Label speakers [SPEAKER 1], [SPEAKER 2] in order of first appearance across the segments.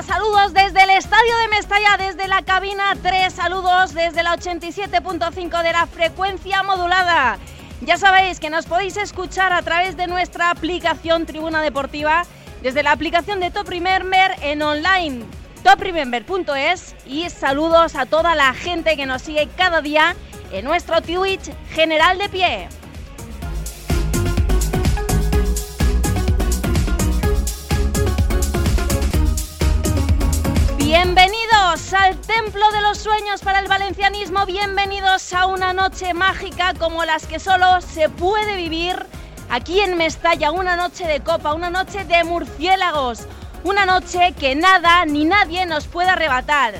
[SPEAKER 1] saludos desde el estadio de Mestalla, desde la cabina 3, saludos desde la 87.5 de la frecuencia modulada. Ya sabéis que nos podéis escuchar a través de nuestra aplicación Tribuna Deportiva, desde la aplicación de Top Remember en online, topremember.es y saludos a toda la gente que nos sigue cada día en nuestro Twitch General de Pie. Templo de los Sueños para el Valencianismo, bienvenidos a una noche mágica como las que solo se puede vivir aquí en Mestalla, una noche de copa, una noche de murciélagos, una noche que nada ni nadie nos puede arrebatar.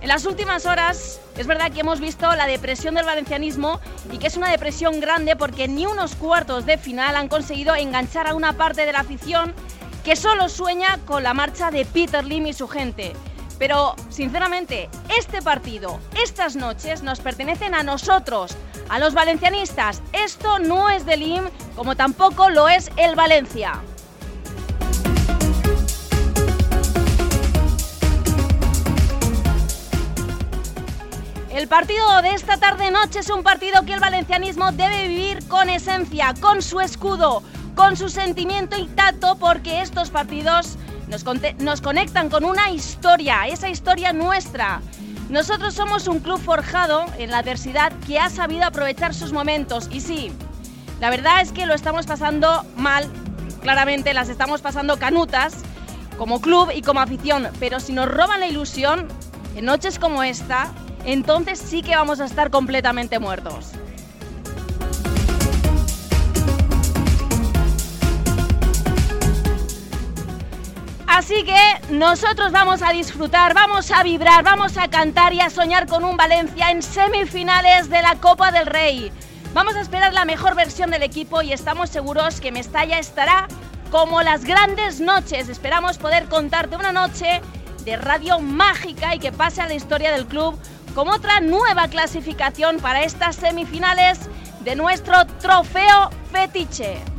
[SPEAKER 1] En las últimas horas es verdad que hemos visto la depresión del valencianismo y que es una depresión grande porque ni unos cuartos de final han conseguido enganchar a una parte de la afición que solo sueña con la marcha de Peter Lim y su gente. Pero, sinceramente, este partido, estas noches, nos pertenecen a nosotros, a los valencianistas. Esto no es del IM, como tampoco lo es el Valencia. El partido de esta tarde-noche es un partido que el valencianismo debe vivir con esencia, con su escudo, con su sentimiento y tacto, porque estos partidos nos, conectan con una historia, esa historia nuestra. Nosotros somos un club forjado en la adversidad que ha sabido aprovechar sus momentos. Y sí, la verdad es que lo estamos pasando mal, claramente las estamos pasando canutas como club y como afición. Pero si nos roban la ilusión, en noches como esta, entonces sí que vamos a estar completamente muertos. Así que nosotros vamos a disfrutar, vamos a vibrar, vamos a cantar y a soñar con un Valencia en semifinales de la Copa del Rey. Vamos a esperar la mejor versión del equipo y estamos seguros que Mestalla estará como las grandes noches. Esperamos poder contarte una noche de radio mágica y que pase a la historia del club como otra nueva clasificación para estas semifinales de nuestro trofeo fetiche.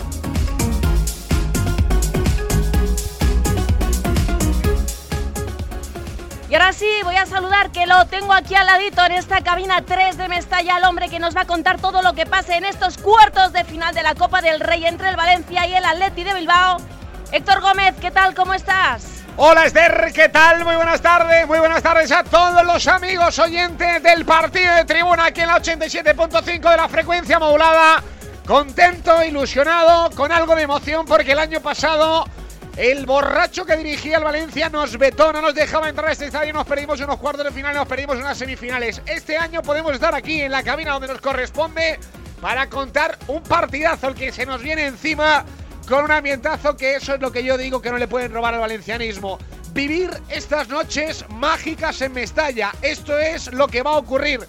[SPEAKER 1] Y ahora sí, voy a saludar que lo tengo aquí al ladito en esta cabina 3 de Mestalla, el hombre que nos va a contar todo lo que pase en estos cuartos de final de la Copa del Rey entre el Valencia y el Atleti de Bilbao. Héctor Gómez, ¿qué tal? ¿Cómo estás?
[SPEAKER 2] Hola Esther, ¿qué tal? Muy buenas tardes, muy buenas tardes a todos los amigos oyentes del partido de tribuna aquí en la 87.5 de la frecuencia modulada. Contento, ilusionado, con algo de emoción porque el año pasado el borracho que dirigía el Valencia nos vetó, no nos dejaba entrar a este estadio, nos perdimos unos cuartos de final, nos perdimos unas semifinales. Este año podemos estar aquí en la cabina donde nos corresponde para contar un partidazo el que se nos viene encima con un ambientazo que eso es lo que yo digo que no le pueden robar al valencianismo. Vivir estas noches mágicas en Mestalla, esto es lo que va a ocurrir.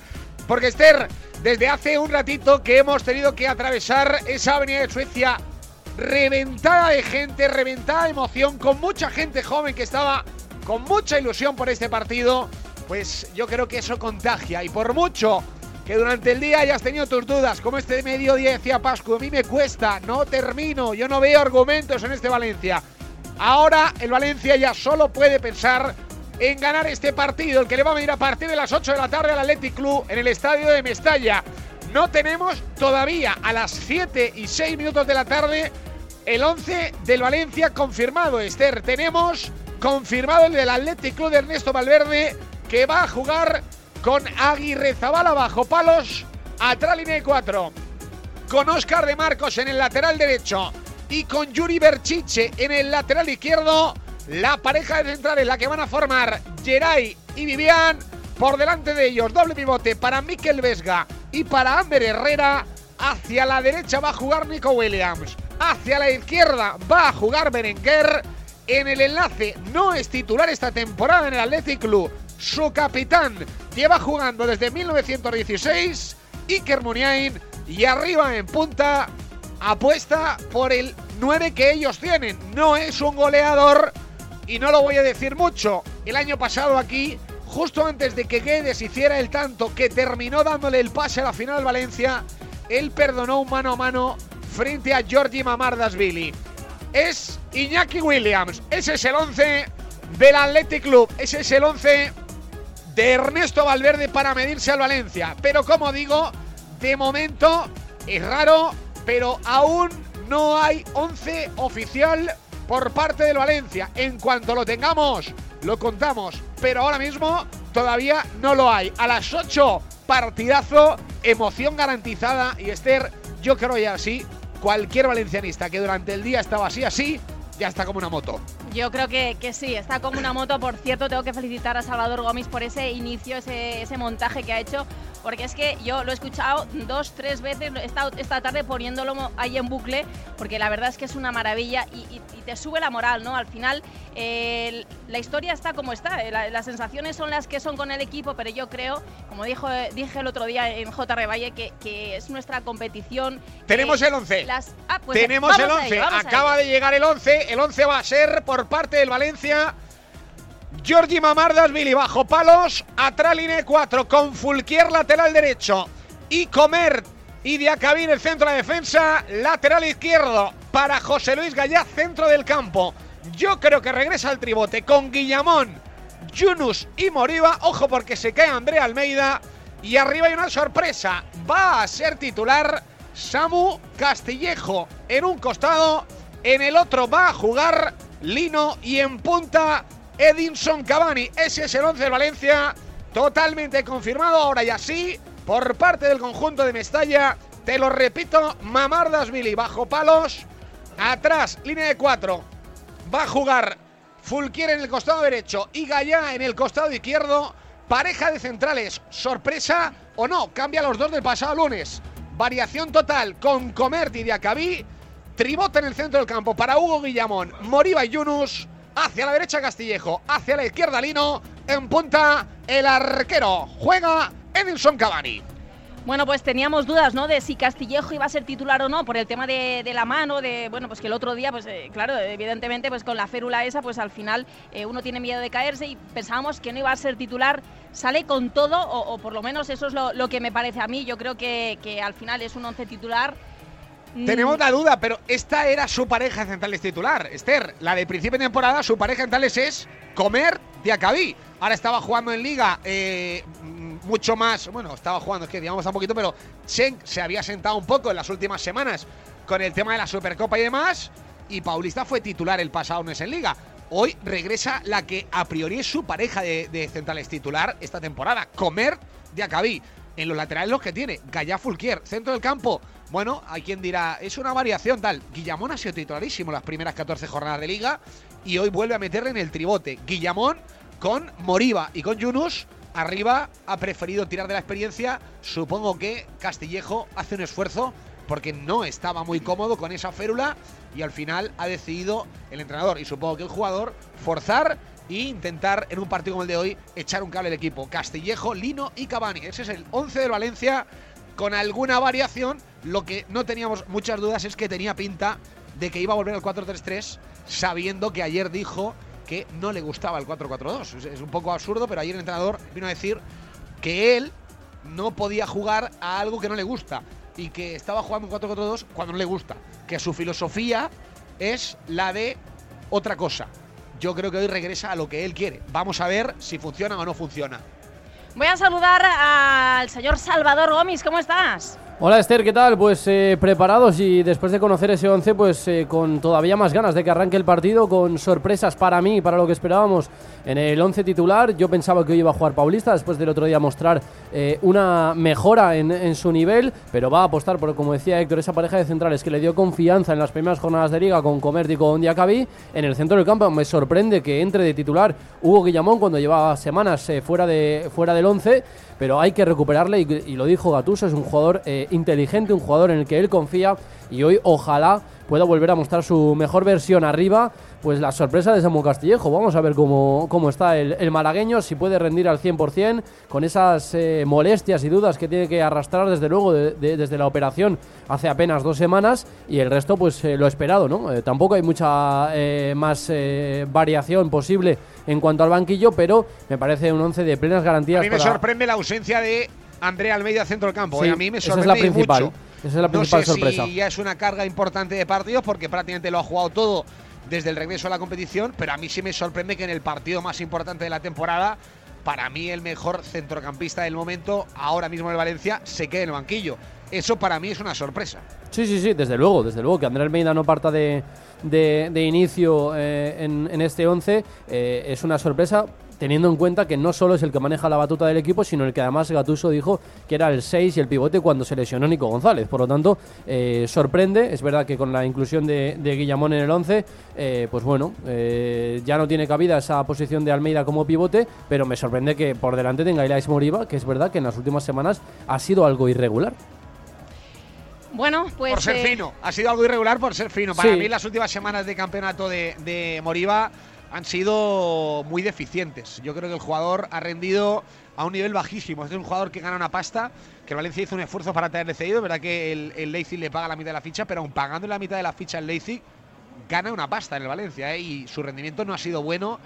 [SPEAKER 2] Porque Esther, desde hace un ratito que hemos tenido que atravesar esa avenida de Suecia reventada de gente, reventada de emoción, con mucha gente joven que estaba con mucha ilusión por este partido, pues yo creo que eso contagia. Y por mucho que durante el día hayas tenido tus dudas, como este mediodía decía Pascu, a mí me cuesta, no termino, yo no veo argumentos en este Valencia. Ahora el Valencia ya solo puede pensar en ganar este partido, el que le va a venir a partir de las 8 de la tarde al Athletic Club en el estadio de Mestalla. No tenemos todavía a las 7 y 6 minutos de la tarde el 11 del Valencia confirmado, Esther. Tenemos confirmado el del Athletic Club de Ernesto Valverde que va a jugar con Aguirre Zabala bajo palos, atrás línea de 4. Con Oscar de Marcos en el lateral derecho y con Yuri Berchiche en el lateral izquierdo. La pareja de centrales, la que van a formar Geray y Vivian. Por delante de ellos, doble pivote para Mikel Vesga y para Ander Herrera. Hacia la derecha va a jugar Nico Williams. Hacia la izquierda va a jugar Berenguer. En el enlace no es titular esta temporada en el Athletic Club. Su capitán lleva jugando desde 1916. Iker Muniain. Y arriba en punta apuesta por el 9 que ellos tienen. No es un goleador y no lo voy a decir mucho. El año pasado aquí justo antes de que Guedes hiciera el tanto que terminó dándole el pase a la final Valencia, él perdonó un mano a mano frente a Georgi Mamardasvili. Es Iñaki Williams, ese es el 11 del Athletic Club. Ese es el 11 de Ernesto Valverde para medirse al Valencia. Pero como digo, de momento es raro, pero aún no hay 11 oficial por parte del Valencia. En cuanto lo tengamos, lo contamos. Pero ahora mismo todavía no lo hay. A las 8, partidazo, emoción garantizada. Y Esther, yo creo ya así, cualquier valencianista que durante el día estaba así, así, ya está como una moto.
[SPEAKER 1] Yo creo que, que, sí, está como una moto. Por cierto, tengo que felicitar a Salvador Gómez por ese inicio, ese, ese montaje que ha hecho porque es que yo lo he escuchado dos, tres veces, he estado esta tarde poniéndolo ahí en bucle, porque la verdad es que es una maravilla y, te sube la moral, ¿no? Al final la historia está como está, eh, las sensaciones son las que son con el equipo, pero yo creo, como dijo, dije el otro día en J. Valle, que, que es nuestra competición.
[SPEAKER 2] Tenemos el 11. Ah, pues Tenemos el 11. Acaba de llegar el 11. El 11 va a ser por parte del Valencia. Giorgi Mamardas, Billy bajo palos, atrás línea 4 con Fulquier lateral derecho y Comer y Diacabín el centro de defensa, lateral izquierdo para José Luis Gallá, centro del campo. Yo creo que regresa al tribote con Guillamón, Yunus y Moriba. Ojo porque se cae André Almeida. Y arriba hay una sorpresa. Va a ser titular Samu Castillejo en un costado. En el otro va a jugar Lino y en punta Edinson Cavani. Ese es el 11 de Valencia, totalmente confirmado ahora y así por parte del conjunto de Mestalla. Te lo repito, Mamardasvili bajo palos, atrás, línea de 4. Va a jugar Fulquier en el costado derecho y Gallá en el costado izquierdo. Pareja de centrales, sorpresa o no, cambia los dos del pasado lunes. Variación total con Comerti y Diacabí. Tribote en el centro del campo para Hugo Guillamón, Moriba y Yunus. Hacia la derecha Castillejo, hacia la izquierda Lino, en punta el arquero. Juega Edinson Cavani.
[SPEAKER 1] Bueno, pues teníamos dudas, ¿no? De si Castillejo iba a ser titular o no por el tema de, la mano, de bueno, pues que el otro día, pues eh, claro, evidentemente, pues con la férula esa, pues al final eh, uno tiene miedo de caerse y pensábamos que no iba a ser titular. Sale con todo, o, por lo menos eso es lo, que me parece a mí. Yo creo que, que al final es un once titular
[SPEAKER 2] Mm. Tenemos la duda, pero esta era su pareja centrales titular. Esther, la de principio de temporada, su pareja centrales es Comer Diacabí. Ahora estaba jugando en Liga eh, mucho más. Bueno, estaba jugando, es que digamos un poquito, pero Chen se había sentado un poco en las últimas semanas con el tema de la Supercopa y demás. Y Paulista fue titular el pasado mes en Liga. Hoy regresa la que a priori es su pareja de, centrales titular esta temporada, Comer Diacabí. En los laterales los que tiene, Gallá Fulquier, centro del campo, bueno, hay quien dirá, es una variación tal. Guillamón ha sido titularísimo las primeras 14 jornadas de liga y hoy vuelve a meterle en el tribote. Guillamón con Moriba y con Yunus. Arriba ha preferido tirar de la experiencia. Supongo que Castillejo hace un esfuerzo porque no estaba muy cómodo con esa férula y al final ha decidido el entrenador y supongo que el jugador forzar e intentar en un partido como el de hoy echar un cable al equipo. Castillejo, Lino y Cavani. Ese es el 11 de Valencia con alguna variación lo que no teníamos muchas dudas es que tenía pinta de que iba a volver al 4-3-3, sabiendo que ayer dijo que no le gustaba el 4-4-2. Es un poco absurdo, pero ayer el entrenador vino a decir que él no podía jugar a algo que no le gusta y que estaba jugando un 4-4-2 cuando no le gusta. Que su filosofía es la de otra cosa. Yo creo que hoy regresa a lo que él quiere. Vamos a ver si funciona o no funciona.
[SPEAKER 1] Voy a saludar al señor Salvador Gómez. ¿Cómo estás?
[SPEAKER 3] Hola Esther, ¿qué tal? Pues eh, preparados y después de conocer ese 11, pues eh, con todavía más ganas de que arranque el partido, con sorpresas para mí para lo que esperábamos en el 11 titular. Yo pensaba que hoy iba a jugar Paulista después del otro día mostrar eh, una mejora en, su nivel, pero va a apostar por, como decía Héctor, esa pareja de centrales que le dio confianza en las primeras jornadas de liga con Comerti y con Diacabí. En el centro del campo me sorprende que entre de titular Hugo Guillamón cuando llevaba semanas fuera, de, fuera del 11 pero hay que recuperarle y, lo dijo Gatuso, es un jugador eh, inteligente, un jugador en el que él confía y hoy ojalá pueda volver a mostrar su mejor versión arriba pues la sorpresa de Samuel Castillejo. Vamos a ver cómo, cómo está el, malagueño, si puede rendir al 100%, con esas eh, molestias y dudas que tiene que arrastrar desde luego desde la operación hace apenas dos semanas y el resto pues eh, lo esperado, ¿no? Eh, tampoco hay mucha más variación posible en cuanto al banquillo, pero me parece un once de plenas garantías. A
[SPEAKER 2] mí me sorprende la ausencia de Andrea Almeida centro del campo. a mí me
[SPEAKER 3] sorprende esa es la principal. Esa es la principal
[SPEAKER 2] no sé
[SPEAKER 3] sorpresa.
[SPEAKER 2] Si ya es una carga importante de partidos porque prácticamente lo ha jugado todo desde el regreso a la competición, pero a mí sí me sorprende que en el partido más importante de la temporada, para mí el mejor centrocampista del momento, ahora mismo en Valencia, se quede en el banquillo. Eso para mí es una sorpresa.
[SPEAKER 3] Sí, sí, sí, desde luego, desde luego, que Andrés Almeida no parta de, de, inicio eh, en, este 11 eh, es una sorpresa teniendo en cuenta que no solo es el que maneja la batuta del equipo, sino el que además Gatuso dijo que era el 6 y el pivote cuando se lesionó Nico González. Por lo tanto, eh, sorprende. Es verdad que con la inclusión de, Guillamón en el 11, eh, pues bueno, eh, ya no tiene cabida esa posición de Almeida como pivote, pero me sorprende que por delante tenga Ilais Moriba, que es verdad que en las últimas semanas ha sido algo irregular.
[SPEAKER 1] Bueno, pues.
[SPEAKER 2] Por ser fino. Ha sido algo irregular por ser fino. Para mí, las últimas semanas de campeonato de, de Moriba han sido muy deficientes. Yo creo que el jugador ha rendido a un nivel bajísimo. Es un jugador que gana una pasta, que Valencia hizo un esfuerzo para tenerle cedido. Verdad que el, el le paga la mitad de la ficha, pero aún pagando la mitad de la ficha el Leipzig, gana una pasta en el Valencia. ¿eh? Y su rendimiento no ha sido bueno.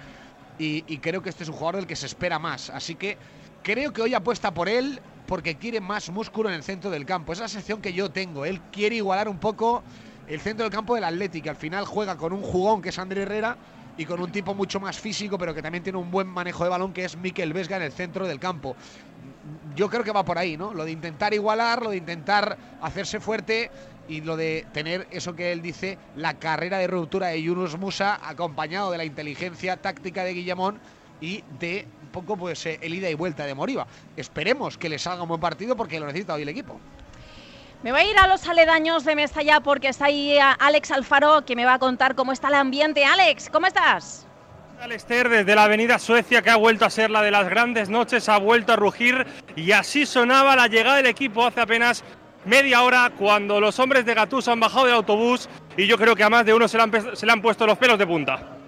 [SPEAKER 2] Y, y, creo que este es un jugador del que se espera más. Así que creo que hoy apuesta por él porque quiere más músculo en el centro del campo. Es la sección que yo tengo. Él quiere igualar un poco el centro del campo del Atlético. Al final juega con un jugón que es André Herrera y con un tipo mucho más físico, pero que también tiene un buen manejo de balón, que es Mikel Vesga en el centro del campo. Yo creo que va por ahí, ¿no? Lo de intentar igualar, lo de intentar hacerse fuerte y lo de tener eso que él dice, la carrera de ruptura de Yunus Musa, acompañado de la inteligencia táctica de Guillamón y de un poco pues eh, el ida y vuelta de Moriba. Esperemos que le salga un buen partido porque lo necesita hoy el equipo.
[SPEAKER 1] Me voy a ir a los aledaños de Mestalla porque está ahí eh, Alex Alfaro que me va a contar cómo está el ambiente. Alex, ¿cómo estás?
[SPEAKER 4] Alester desde la avenida Suecia que ha vuelto a ser la de las grandes noches, ha vuelto a rugir y así sonaba la llegada del equipo hace apenas media hora cuando los hombres de Gatús han bajado del autobús y yo creo que a más de uno se se le han puesto los pelos de punta.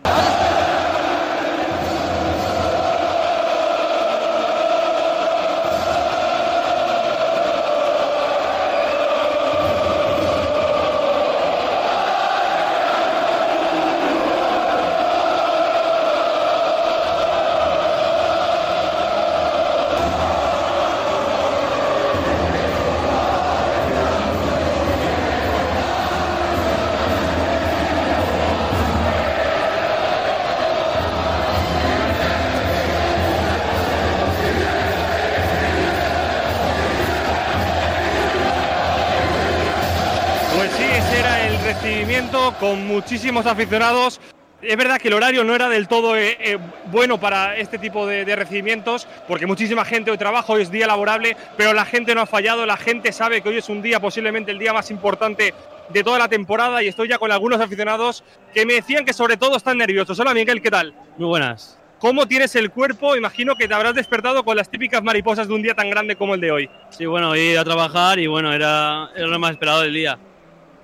[SPEAKER 4] Con muchísimos aficionados. Es verdad que el horario no era del todo eh, eh, bueno para este tipo de, recibimientos, porque muchísima gente hoy trabaja, hoy es día laborable, pero la gente no ha fallado, la gente sabe que hoy es un día, posiblemente el día más importante de toda la temporada, y estoy ya con algunos aficionados que me decían que sobre todo están nerviosos. Hola Miguel, ¿qué tal?
[SPEAKER 5] Muy buenas.
[SPEAKER 4] ¿Cómo tienes el cuerpo? Imagino que te habrás despertado con las típicas mariposas de un día tan grande como el de hoy.
[SPEAKER 5] Sí, bueno, hoy a trabajar y bueno, era, era lo más esperado del día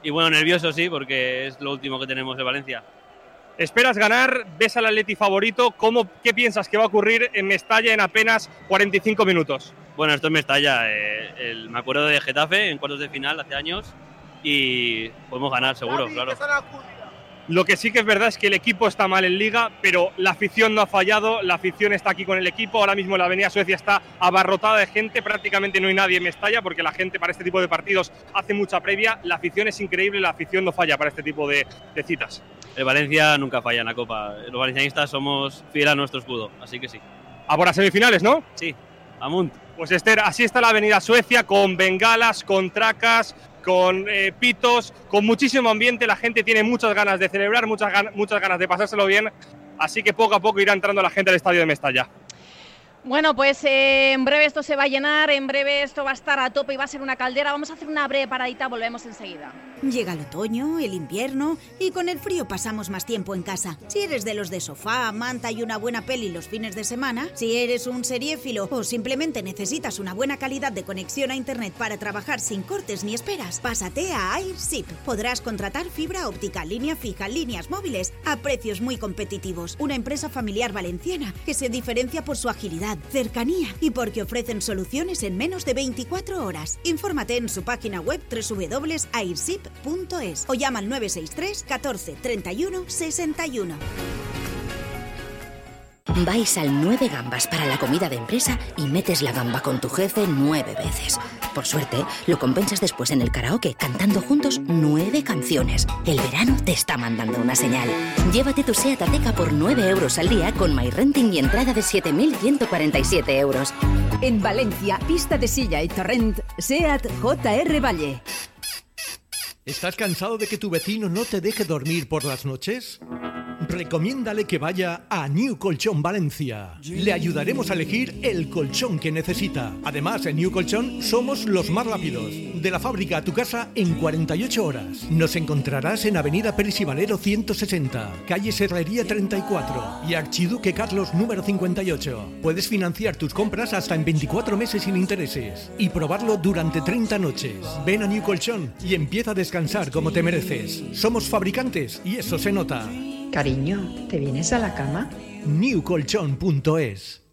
[SPEAKER 5] y bueno, nervioso sí, porque es lo último que tenemos de Valencia.
[SPEAKER 4] ¿Esperas ganar? ¿Ves al Atleti favorito? ¿Cómo, ¿Qué piensas que va a ocurrir en Mestalla en apenas 45 minutos?
[SPEAKER 5] Bueno, esto es Mestalla. Eh, me acuerdo de Getafe en cuartos de final hace años y podemos ganar seguro, claro.
[SPEAKER 4] Lo que sí que es verdad es que el equipo está mal en liga, pero la afición no ha fallado, la afición está aquí con el equipo, ahora mismo la Avenida Suecia está abarrotada de gente, prácticamente no hay nadie en Mestalla porque la gente para este tipo de partidos hace mucha previa, la afición es increíble, la afición no falla para este tipo de, citas.
[SPEAKER 5] El Valencia nunca falla en la Copa, los valencianistas somos fieles a nuestro escudo, así que sí.
[SPEAKER 4] A por las semifinales, ¿no?
[SPEAKER 5] Sí, Amunt.
[SPEAKER 4] Pues Esther, así está la Avenida Suecia, con bengalas, con tracas, con eh, pitos, con muchísimo ambiente. La gente tiene muchas ganas de celebrar, muchas, muchas ganas de pasárselo bien. Así que poco a poco irá entrando la gente al estadio de Mestalla.
[SPEAKER 1] Bueno, pues eh, en breve esto se va a llenar, en breve esto va a estar a tope y va a ser una caldera. Vamos a hacer una breve paradita, volvemos enseguida.
[SPEAKER 6] Llega el otoño, el invierno y con el frío pasamos más tiempo en casa. Si eres de los de sofá, manta y una buena peli los fines de semana, si eres un seriéfilo o simplemente necesitas una buena calidad de conexión a internet para trabajar sin cortes ni esperas, pásate a AirShip. Podrás contratar fibra óptica, línea fija, líneas móviles a precios muy competitivos. Una empresa familiar valenciana que se diferencia por su agilidad cercanía y porque ofrecen soluciones en menos de 24 horas. Infórmate en su página web www.airsip.es o llama al 963 14 31 61.
[SPEAKER 7] Vais al 9 gambas para la comida de empresa y metes la gamba con tu jefe nueve veces. Por suerte, lo compensas después en el karaoke, cantando juntos nueve canciones. El verano te está mandando una señal. Llévate tu SEAT Ateca por 9 euros al día con MyRenting y entrada de 7.147 euros.
[SPEAKER 8] En Valencia, pista de silla y torrent, SEAT JR Valle.
[SPEAKER 9] ¿Estás cansado de que tu vecino no te deje dormir por las noches? Recomiéndale que vaya a New Colchón Valencia. Le ayudaremos a elegir el colchón que necesita. Además, en New Colchón somos los más rápidos. De la fábrica a tu casa en 48 horas. Nos encontrarás en Avenida Pérez y Valero 160, calle Serrería 34 y Archiduque Carlos número 58. Puedes financiar tus compras hasta en 24 meses sin intereses y probarlo durante 30 noches. Ven a New Colchón y empieza a descansar como te mereces. Somos fabricantes y eso se nota.
[SPEAKER 10] Cariño, ¿te vienes a la cama?
[SPEAKER 9] newcolchon.es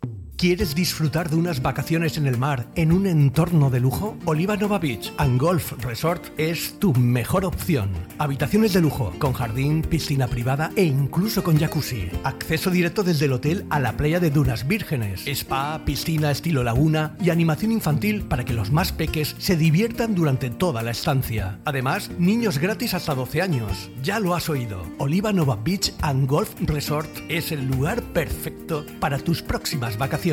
[SPEAKER 9] ¿Quieres disfrutar de unas vacaciones en el mar en un entorno de lujo? Oliva Nova Beach and Golf Resort es tu mejor opción. Habitaciones de lujo, con jardín, piscina privada e incluso con jacuzzi. Acceso directo desde el hotel a la playa de Dunas Vírgenes. Spa, piscina estilo laguna y animación infantil para que los más peques se diviertan durante toda la estancia. Además, niños gratis hasta 12 años. Ya lo has oído. Oliva Nova Beach and Golf Resort es el lugar perfecto para tus próximas vacaciones.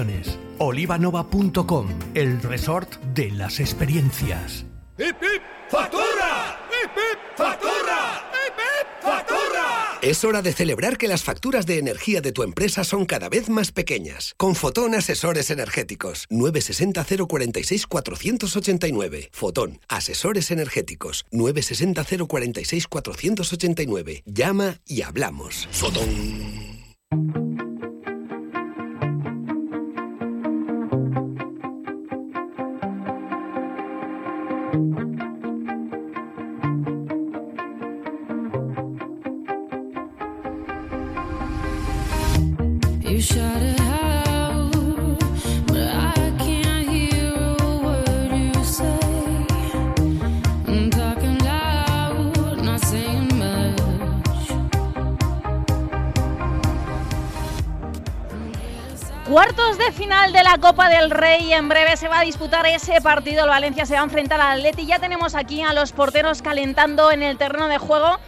[SPEAKER 9] Olivanova.com, el resort de las experiencias.
[SPEAKER 11] ¡Hip, hip! ¡Factura! ¡Hip, hip! ¡Factura! ¡Hip, hip! ¡Factura!
[SPEAKER 12] Es hora de celebrar que las facturas de energía de tu empresa son cada vez más pequeñas. Con Fotón Asesores Energéticos. 960 046 489. Fotón Asesores Energéticos. 960 046 489. Llama y hablamos. Fotón.
[SPEAKER 1] Cuartos de final de la Copa del Rey. En breve se va a disputar ese partido. El Valencia se va a enfrentar al Atleti. Ya tenemos aquí a los porteros calentando en el terreno de juego.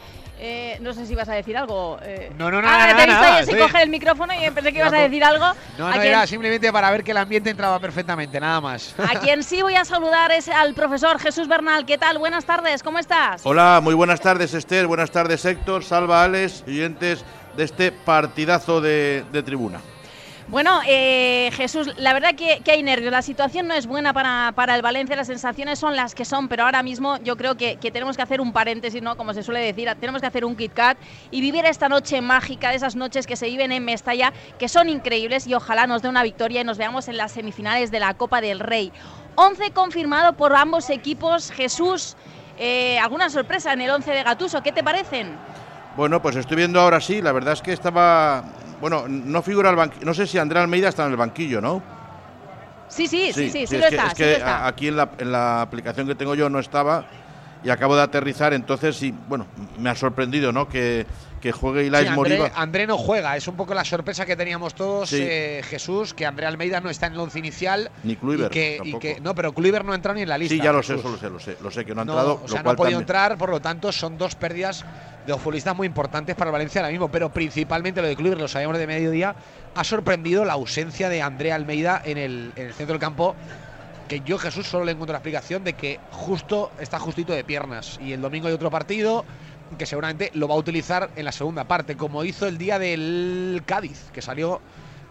[SPEAKER 1] Eh, no sé si vas a decir algo. eh.
[SPEAKER 2] No, no, no,
[SPEAKER 1] Ah,
[SPEAKER 2] nada,
[SPEAKER 1] te he
[SPEAKER 2] nada,
[SPEAKER 1] visto
[SPEAKER 2] estoy-
[SPEAKER 1] coger el micrófono y pensé que ibas a decir algo.
[SPEAKER 2] No, no,
[SPEAKER 1] quien,
[SPEAKER 2] era simplemente para ver que el ambiente entraba perfectamente, nada más.
[SPEAKER 1] a quien sí voy a saludar es al profesor Jesús Bernal. ¿Qué tal? Buenas tardes, ¿cómo estás?
[SPEAKER 13] Hola, muy buenas tardes Esther, buenas tardes Héctor, Salva, Alex, oyentes de este partidazo de, de tribuna.
[SPEAKER 1] Bueno, eh, Jesús, la verdad que, hay nervios. La situación no es buena para, para el Valencia, las sensaciones son las que son, pero ahora mismo yo creo que, que tenemos que hacer un paréntesis, ¿no? Como se suele decir, tenemos que hacer un Kit Kat y vivir esta noche mágica, de esas noches que se viven en Mestalla, que son increíbles y ojalá nos dé una victoria y nos veamos en las semifinales de la Copa del Rey. 11 confirmado por ambos equipos. Jesús, eh, ¿alguna sorpresa en el 11 de Gatuso? ¿Qué te parecen?
[SPEAKER 13] Bueno, pues estoy viendo ahora sí, la verdad es que estaba, bueno, no figura el banquillo, no sé si André Almeida está en el banquillo, ¿no?
[SPEAKER 1] Sí, sí, sí, sí, sí, lo
[SPEAKER 13] que,
[SPEAKER 1] está,
[SPEAKER 13] es que aquí en la, en la aplicación que tengo yo no estaba y acabo de aterrizar, entonces sí, bueno, me ha sorprendido, ¿no? Que, que juegue
[SPEAKER 2] Sí,
[SPEAKER 13] Ilais
[SPEAKER 2] André,
[SPEAKER 13] Moriba.
[SPEAKER 2] André no juega, es un poco la sorpresa que teníamos todos,
[SPEAKER 13] Sí.
[SPEAKER 2] eh, Jesús, que André Almeida no está en el once inicial.
[SPEAKER 13] Ni Kluivert
[SPEAKER 2] y que, y
[SPEAKER 13] tampoco.
[SPEAKER 2] que- No, pero Kluivert no ha entrado ni en la lista.
[SPEAKER 13] Sí, ya lo sé,
[SPEAKER 2] Jesús.
[SPEAKER 13] eso lo sé, lo sé, lo sé que no ha
[SPEAKER 2] No,
[SPEAKER 13] entrado,
[SPEAKER 2] o sea,
[SPEAKER 13] lo
[SPEAKER 2] no ha podido
[SPEAKER 13] también-
[SPEAKER 2] entrar, por lo tanto son dos pérdidas de futbolistas muy importantes para el Valencia ahora mismo, pero principalmente lo de Kluivert, lo sabíamos de mediodía, ha sorprendido la ausencia de André Almeida en el, en el centro del campo, que yo Jesús solo le encuentro la explicación de que justo está justito de piernas y el domingo hay otro partido que seguramente lo va a utilizar en la segunda parte, como hizo el día del Cádiz, que salió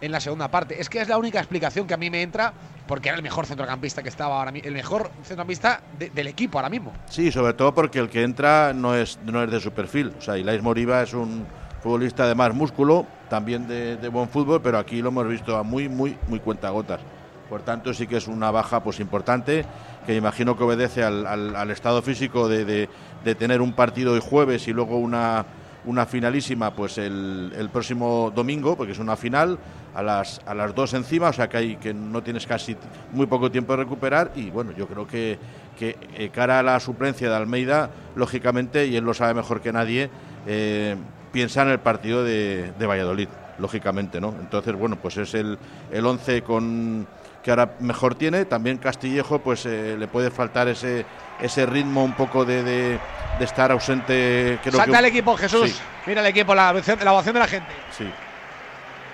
[SPEAKER 2] en la segunda parte. Es que es la única explicación que a mí me entra, porque era el mejor centrocampista que estaba ahora mismo, el mejor centrocampista de- del equipo ahora mismo.
[SPEAKER 13] Sí, sobre todo porque el que entra no es, no es de su perfil. O sea, Ilais Moriba es un futbolista de más músculo, también de, de buen fútbol, pero aquí lo hemos visto a muy, muy, muy cuentagotas. Por tanto, sí que es una baja pues importante, que imagino que obedece al, al- al estado físico de, de- tener un partido el jueves y luego una, una finalísima pues el, el próximo domingo, porque es una final, a las, a las dos encima, o sea que, hay, que no tienes casi muy poco tiempo de recuperar y bueno, yo creo que, que eh, cara a la suplencia de Almeida, lógicamente, y él lo sabe mejor que nadie, eh, piensa en el partido de, de Valladolid, lógicamente, ¿no? Entonces, bueno, pues es el, el 11 con, que ahora mejor tiene. También Castillejo, pues eh, le puede faltar ese, ese ritmo un poco de, de- de estar ausente. Creo
[SPEAKER 2] Salta
[SPEAKER 13] que,
[SPEAKER 2] el equipo, Jesús.
[SPEAKER 13] Sí,
[SPEAKER 2] Mira el equipo, la, la ovación de la gente.
[SPEAKER 13] sí.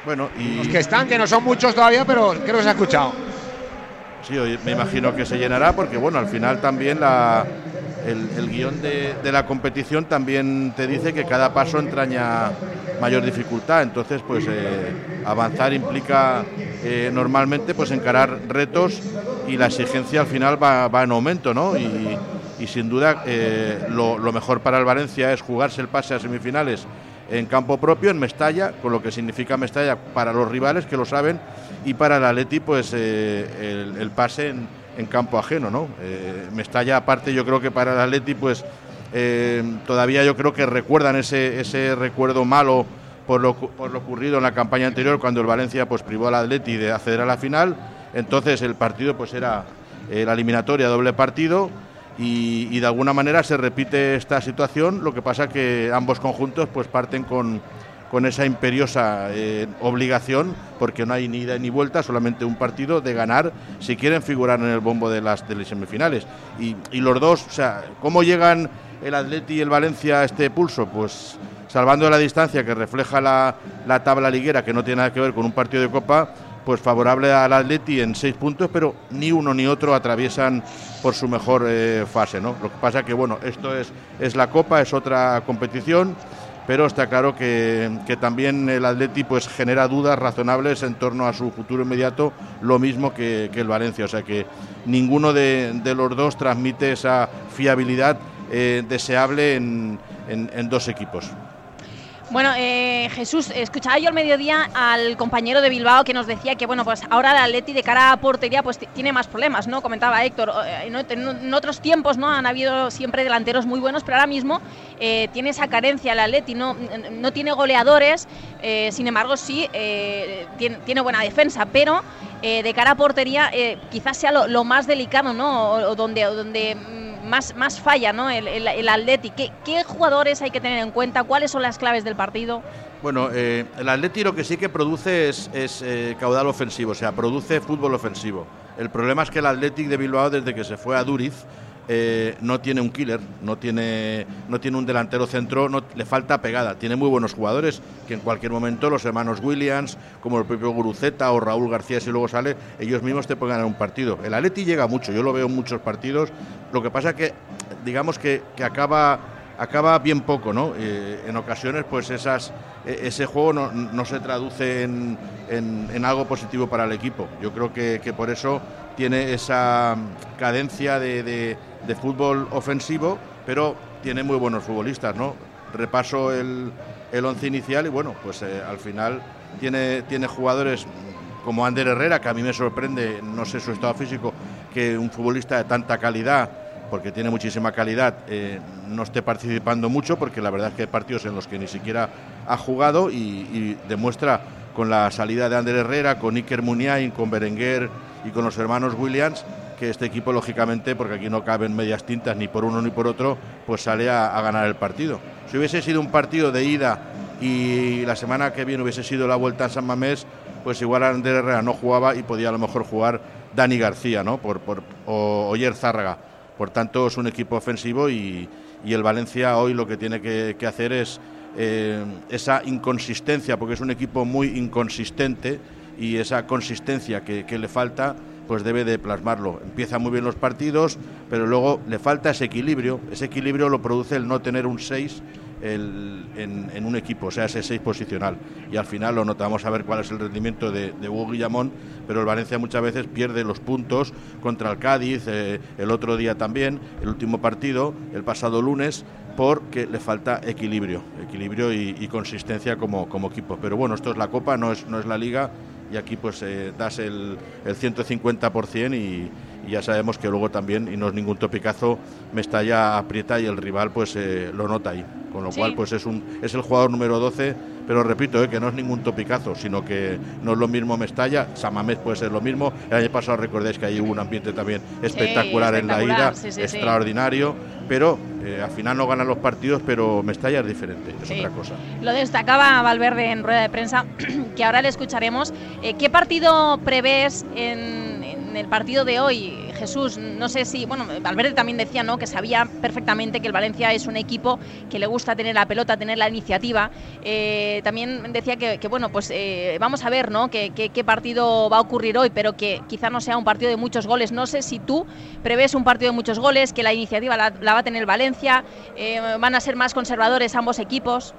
[SPEAKER 13] Bueno, y.
[SPEAKER 2] Los que están, que no son muchos todavía, pero creo que se ha escuchado.
[SPEAKER 13] Sí, me imagino que se llenará porque, bueno, al final también la, el, el guion de, la competición también te dice que cada paso entraña mayor dificultad. Entonces, pues eh, avanzar implica eh, normalmente pues encarar retos y la exigencia al final va, en aumento, ¿no? Y, sin duda eh, lo, mejor para el Valencia es jugarse el pase a semifinales en campo propio, en Mestalla, con lo que significa Mestalla para los rivales que lo saben y para el Atleti pues el, el pase en, en campo ajeno, ¿no? Eh, Mestalla aparte yo creo que para el Atleti pues eh, todavía yo creo que recuerdan ese, ese recuerdo malo por lo, por lo ocurrido en la campaña anterior cuando el Valencia pues privó al Atleti de acceder a la final, entonces el partido pues era eh, la eliminatoria doble partido y, y de alguna manera se repite esta situación, lo que pasa que ambos conjuntos pues parten con, con esa imperiosa eh, obligación, porque no hay ni ida ni vuelta, solamente un partido de ganar si quieren figurar en el bombo de las, de las semifinales. Y, y los dos, o sea, ¿cómo llegan el Atleti y el Valencia a este pulso? Pues salvando la distancia que refleja la, la tabla liguera, que no tiene nada que ver con un partido de Copa, pues favorable al Atleti en seis puntos, pero ni uno ni otro atraviesan por su mejor eh, fase, ¿no? Lo que pasa que, bueno, esto es, es la Copa, es otra competición, pero está claro que, que también el Atleti pues genera dudas razonables en torno a su futuro inmediato, lo mismo que, el Valencia, o sea que ninguno de, de los dos transmite esa fiabilidad eh, deseable en- en dos equipos.
[SPEAKER 1] Bueno, eh, Jesús, escuchaba yo al mediodía al compañero de Bilbao que nos decía que, bueno, pues ahora el Atleti de cara a portería pues tiene más problemas, ¿no? Comentaba Héctor, eh, en, ot- en- en otros tiempos, ¿no? Han habido siempre delanteros muy buenos, pero ahora mismo eh, tiene esa carencia el Atleti, no, no tiene goleadores, eh, sin embargo sí tiene, buena defensa, pero de cara a portería quizás sea lo, más delicado, ¿no? Donde, o donde mm, más, más falla, ¿no? El, el. ¿Qué, ¿Qué jugadores hay que tener en cuenta? ¿Cuáles son las claves del partido?
[SPEAKER 13] Bueno, eh, el Atleti lo que sí que produce es, es, eh, caudal ofensivo, o sea, produce fútbol ofensivo. El problema es que el Athletic de Bilbao, desde que se fue a Duriz, eh, no tiene un killer, no tiene, no tiene un delantero centro, le falta pegada. Tiene muy buenos jugadores que en cualquier momento los hermanos Williams, como el propio Guruceta o Raúl García, si luego sale, ellos mismos te pueden ganar un partido. El Atleti llega mucho, yo lo veo en muchos partidos. Lo que pasa que, digamos que, que acaba acaba bien poco, ¿no? Eh, en ocasiones, pues esas, e- ese juego no, no se traduce en, en- algo positivo para el equipo. Yo creo que, que por eso tiene esa cadencia de, de- de fútbol ofensivo, pero tiene muy buenos futbolistas, ¿no? Repaso el, el once inicial y bueno, pues eh, al final tiene, tiene jugadores como Ander Herrera, que a mí me sorprende, no sé su estado físico, que un futbolista de tanta calidad porque tiene muchísima calidad, eh, no esté participando mucho, porque la verdad es que hay partidos en los que ni siquiera ha jugado y, y demuestra con la salida de Ander Herrera, con Iker Muniain, con Berenguer y con los hermanos Williams, que este equipo, lógicamente, porque aquí no caben medias tintas ni por uno ni por otro, pues sale a, ganar el partido. Si hubiese sido un partido de ida y la semana que viene hubiese sido la vuelta a San Mamés, pues igual Ander Herrera no jugaba y podía a lo mejor jugar Dani García, ¿no? Por, por, o Oyer Zárraga. Por tanto, es un equipo ofensivo y, y el Valencia hoy lo que tiene que, hacer es eh, esa inconsistencia, porque es un equipo muy inconsistente y esa consistencia que le falta, pues debe de plasmarlo. Empieza muy bien los partidos, pero luego le falta ese equilibrio. Ese equilibrio lo produce el no tener un 6 el- en, un equipo, o sea, ese 6 posicional. Y al final lo notamos a ver cuál es el rendimiento de, de Hugo Guillamón, pero el Valencia muchas veces pierde los puntos contra el Cádiz, eh, el otro día también, el último partido, el pasado lunes, porque le falta equilibrio, equilibrio y, y consistencia como, como equipo. Pero bueno, esto es la Copa, no es, no es la Liga, y aquí pues eh, das el, el 150% y, y ya sabemos que luego también, y no es ningún topicazo, Mestalla aprieta y el rival pues eh, lo nota ahí. Con lo
[SPEAKER 1] Sí.
[SPEAKER 13] cual pues es, un, es el jugador número 12, pero repito, eh, que no es ningún topicazo, sino que no es lo mismo Mestalla, Samamés puede ser lo mismo. El año pasado recordáis que ahí hubo un ambiente también espectacular, en la ida,
[SPEAKER 1] sí, sí, sí.
[SPEAKER 13] extraordinario, pero eh, al final no ganan los partidos, pero Mestalla es diferente, es otra cosa.
[SPEAKER 1] Lo destacaba Valverde en rueda de prensa, que ahora le escucharemos. Eh, ¿Qué partido prevés en, el partido de hoy, Jesús, no sé si, bueno, Valverde también decía, ¿no? Que sabía perfectamente que el Valencia es un equipo que le gusta tener la pelota, tener la iniciativa. Eh, también decía que, bueno, pues eh, vamos a ver, ¿no? Qué, partido va a ocurrir hoy, pero que quizá no sea un partido de muchos goles. No sé si tú prevés un partido de muchos goles, que la iniciativa la, va a tener Valencia, eh, van a ser más conservadores ambos equipos.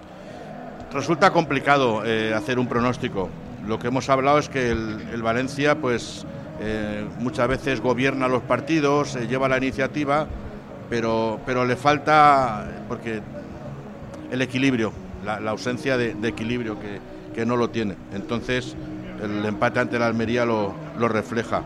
[SPEAKER 13] Resulta complicado hacer un pronóstico. Lo que hemos hablado es que el Valencia, pues eh, muchas veces gobierna los partidos, eh, lleva la iniciativa, pero, pero le falta, porque el equilibrio, la, ausencia de, de equilibrio que, que, no lo tiene. Entonces, el empate ante la Almería lo, lo refleja.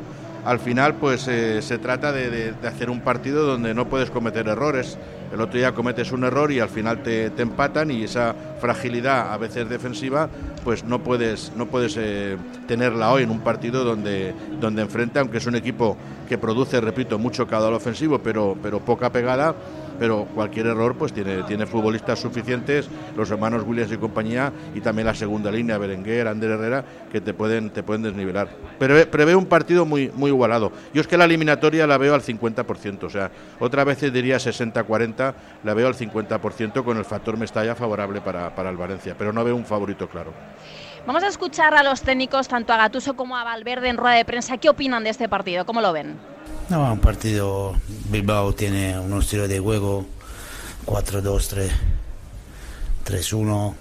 [SPEAKER 13] Al final, pues eh, se trata de, hacer un partido donde no puedes cometer errores. El otro día cometes un error y al final te, empatan y esa fragilidad, a veces defensiva, pues no puedes, no puedes eh, tenerla hoy en un partido donde, donde enfrenta, aunque es un equipo que produce, repito, mucho caudal ofensivo, pero, pero poca pegada, pero cualquier error pues tiene, tiene futbolistas suficientes, los hermanos Williams y compañía, y también la segunda línea, Berenguer, Ander Herrera, que te pueden, te pueden desnivelar. Prevé, prevé un partido muy, muy igualado. Yo es que la eliminatoria la veo al 50%, o sea, otra vez diría 60-40, la veo al 50% con el factor Mestalla favorable para, para el Valencia, pero no veo un favorito claro.
[SPEAKER 1] Vamos a escuchar a los técnicos, tanto a Gatuso como a Valverde, en rueda de prensa. ¿Qué opinan de este partido? ¿Cómo lo ven?
[SPEAKER 14] No, un partido. Bilbao tiene un estilo de juego 4-2-3, 3-1.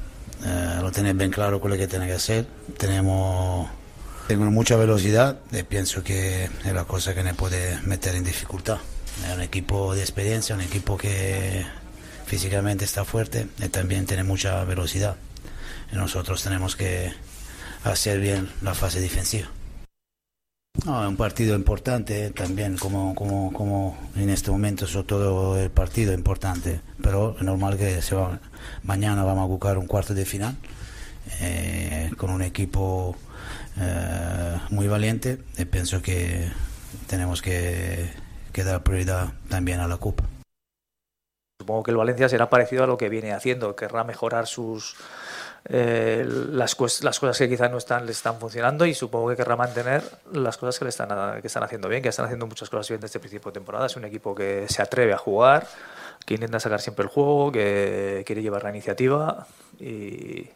[SPEAKER 14] Eh, lo tiene bien claro lo que tiene que hacer. Tenemos, tengo mucha velocidad y pienso que es la cosa que me puede meter en dificultad. Es un equipo de experiencia, un equipo que físicamente está fuerte y también tiene mucha velocidad. Y nosotros tenemos que hacer bien la fase defensiva. No, un partido importante también, como, en este momento es todo el partido importante, pero es normal que mañana vamos a buscar un cuarto de final eh, con un equipo eh, muy valiente y pienso que tenemos que, que dar prioridad también a la Copa.
[SPEAKER 15] Supongo que el Valencia será parecido a lo que viene haciendo, querrá mejorar sus eh, las, las, cosas que quizás no están le están funcionando y supongo que querrá mantener las cosas que le están, que están haciendo bien, que están haciendo muchas cosas bien desde el principio de temporada. Es un equipo que se atreve a jugar, que intenta sacar siempre el juego, que quiere llevar la iniciativa y,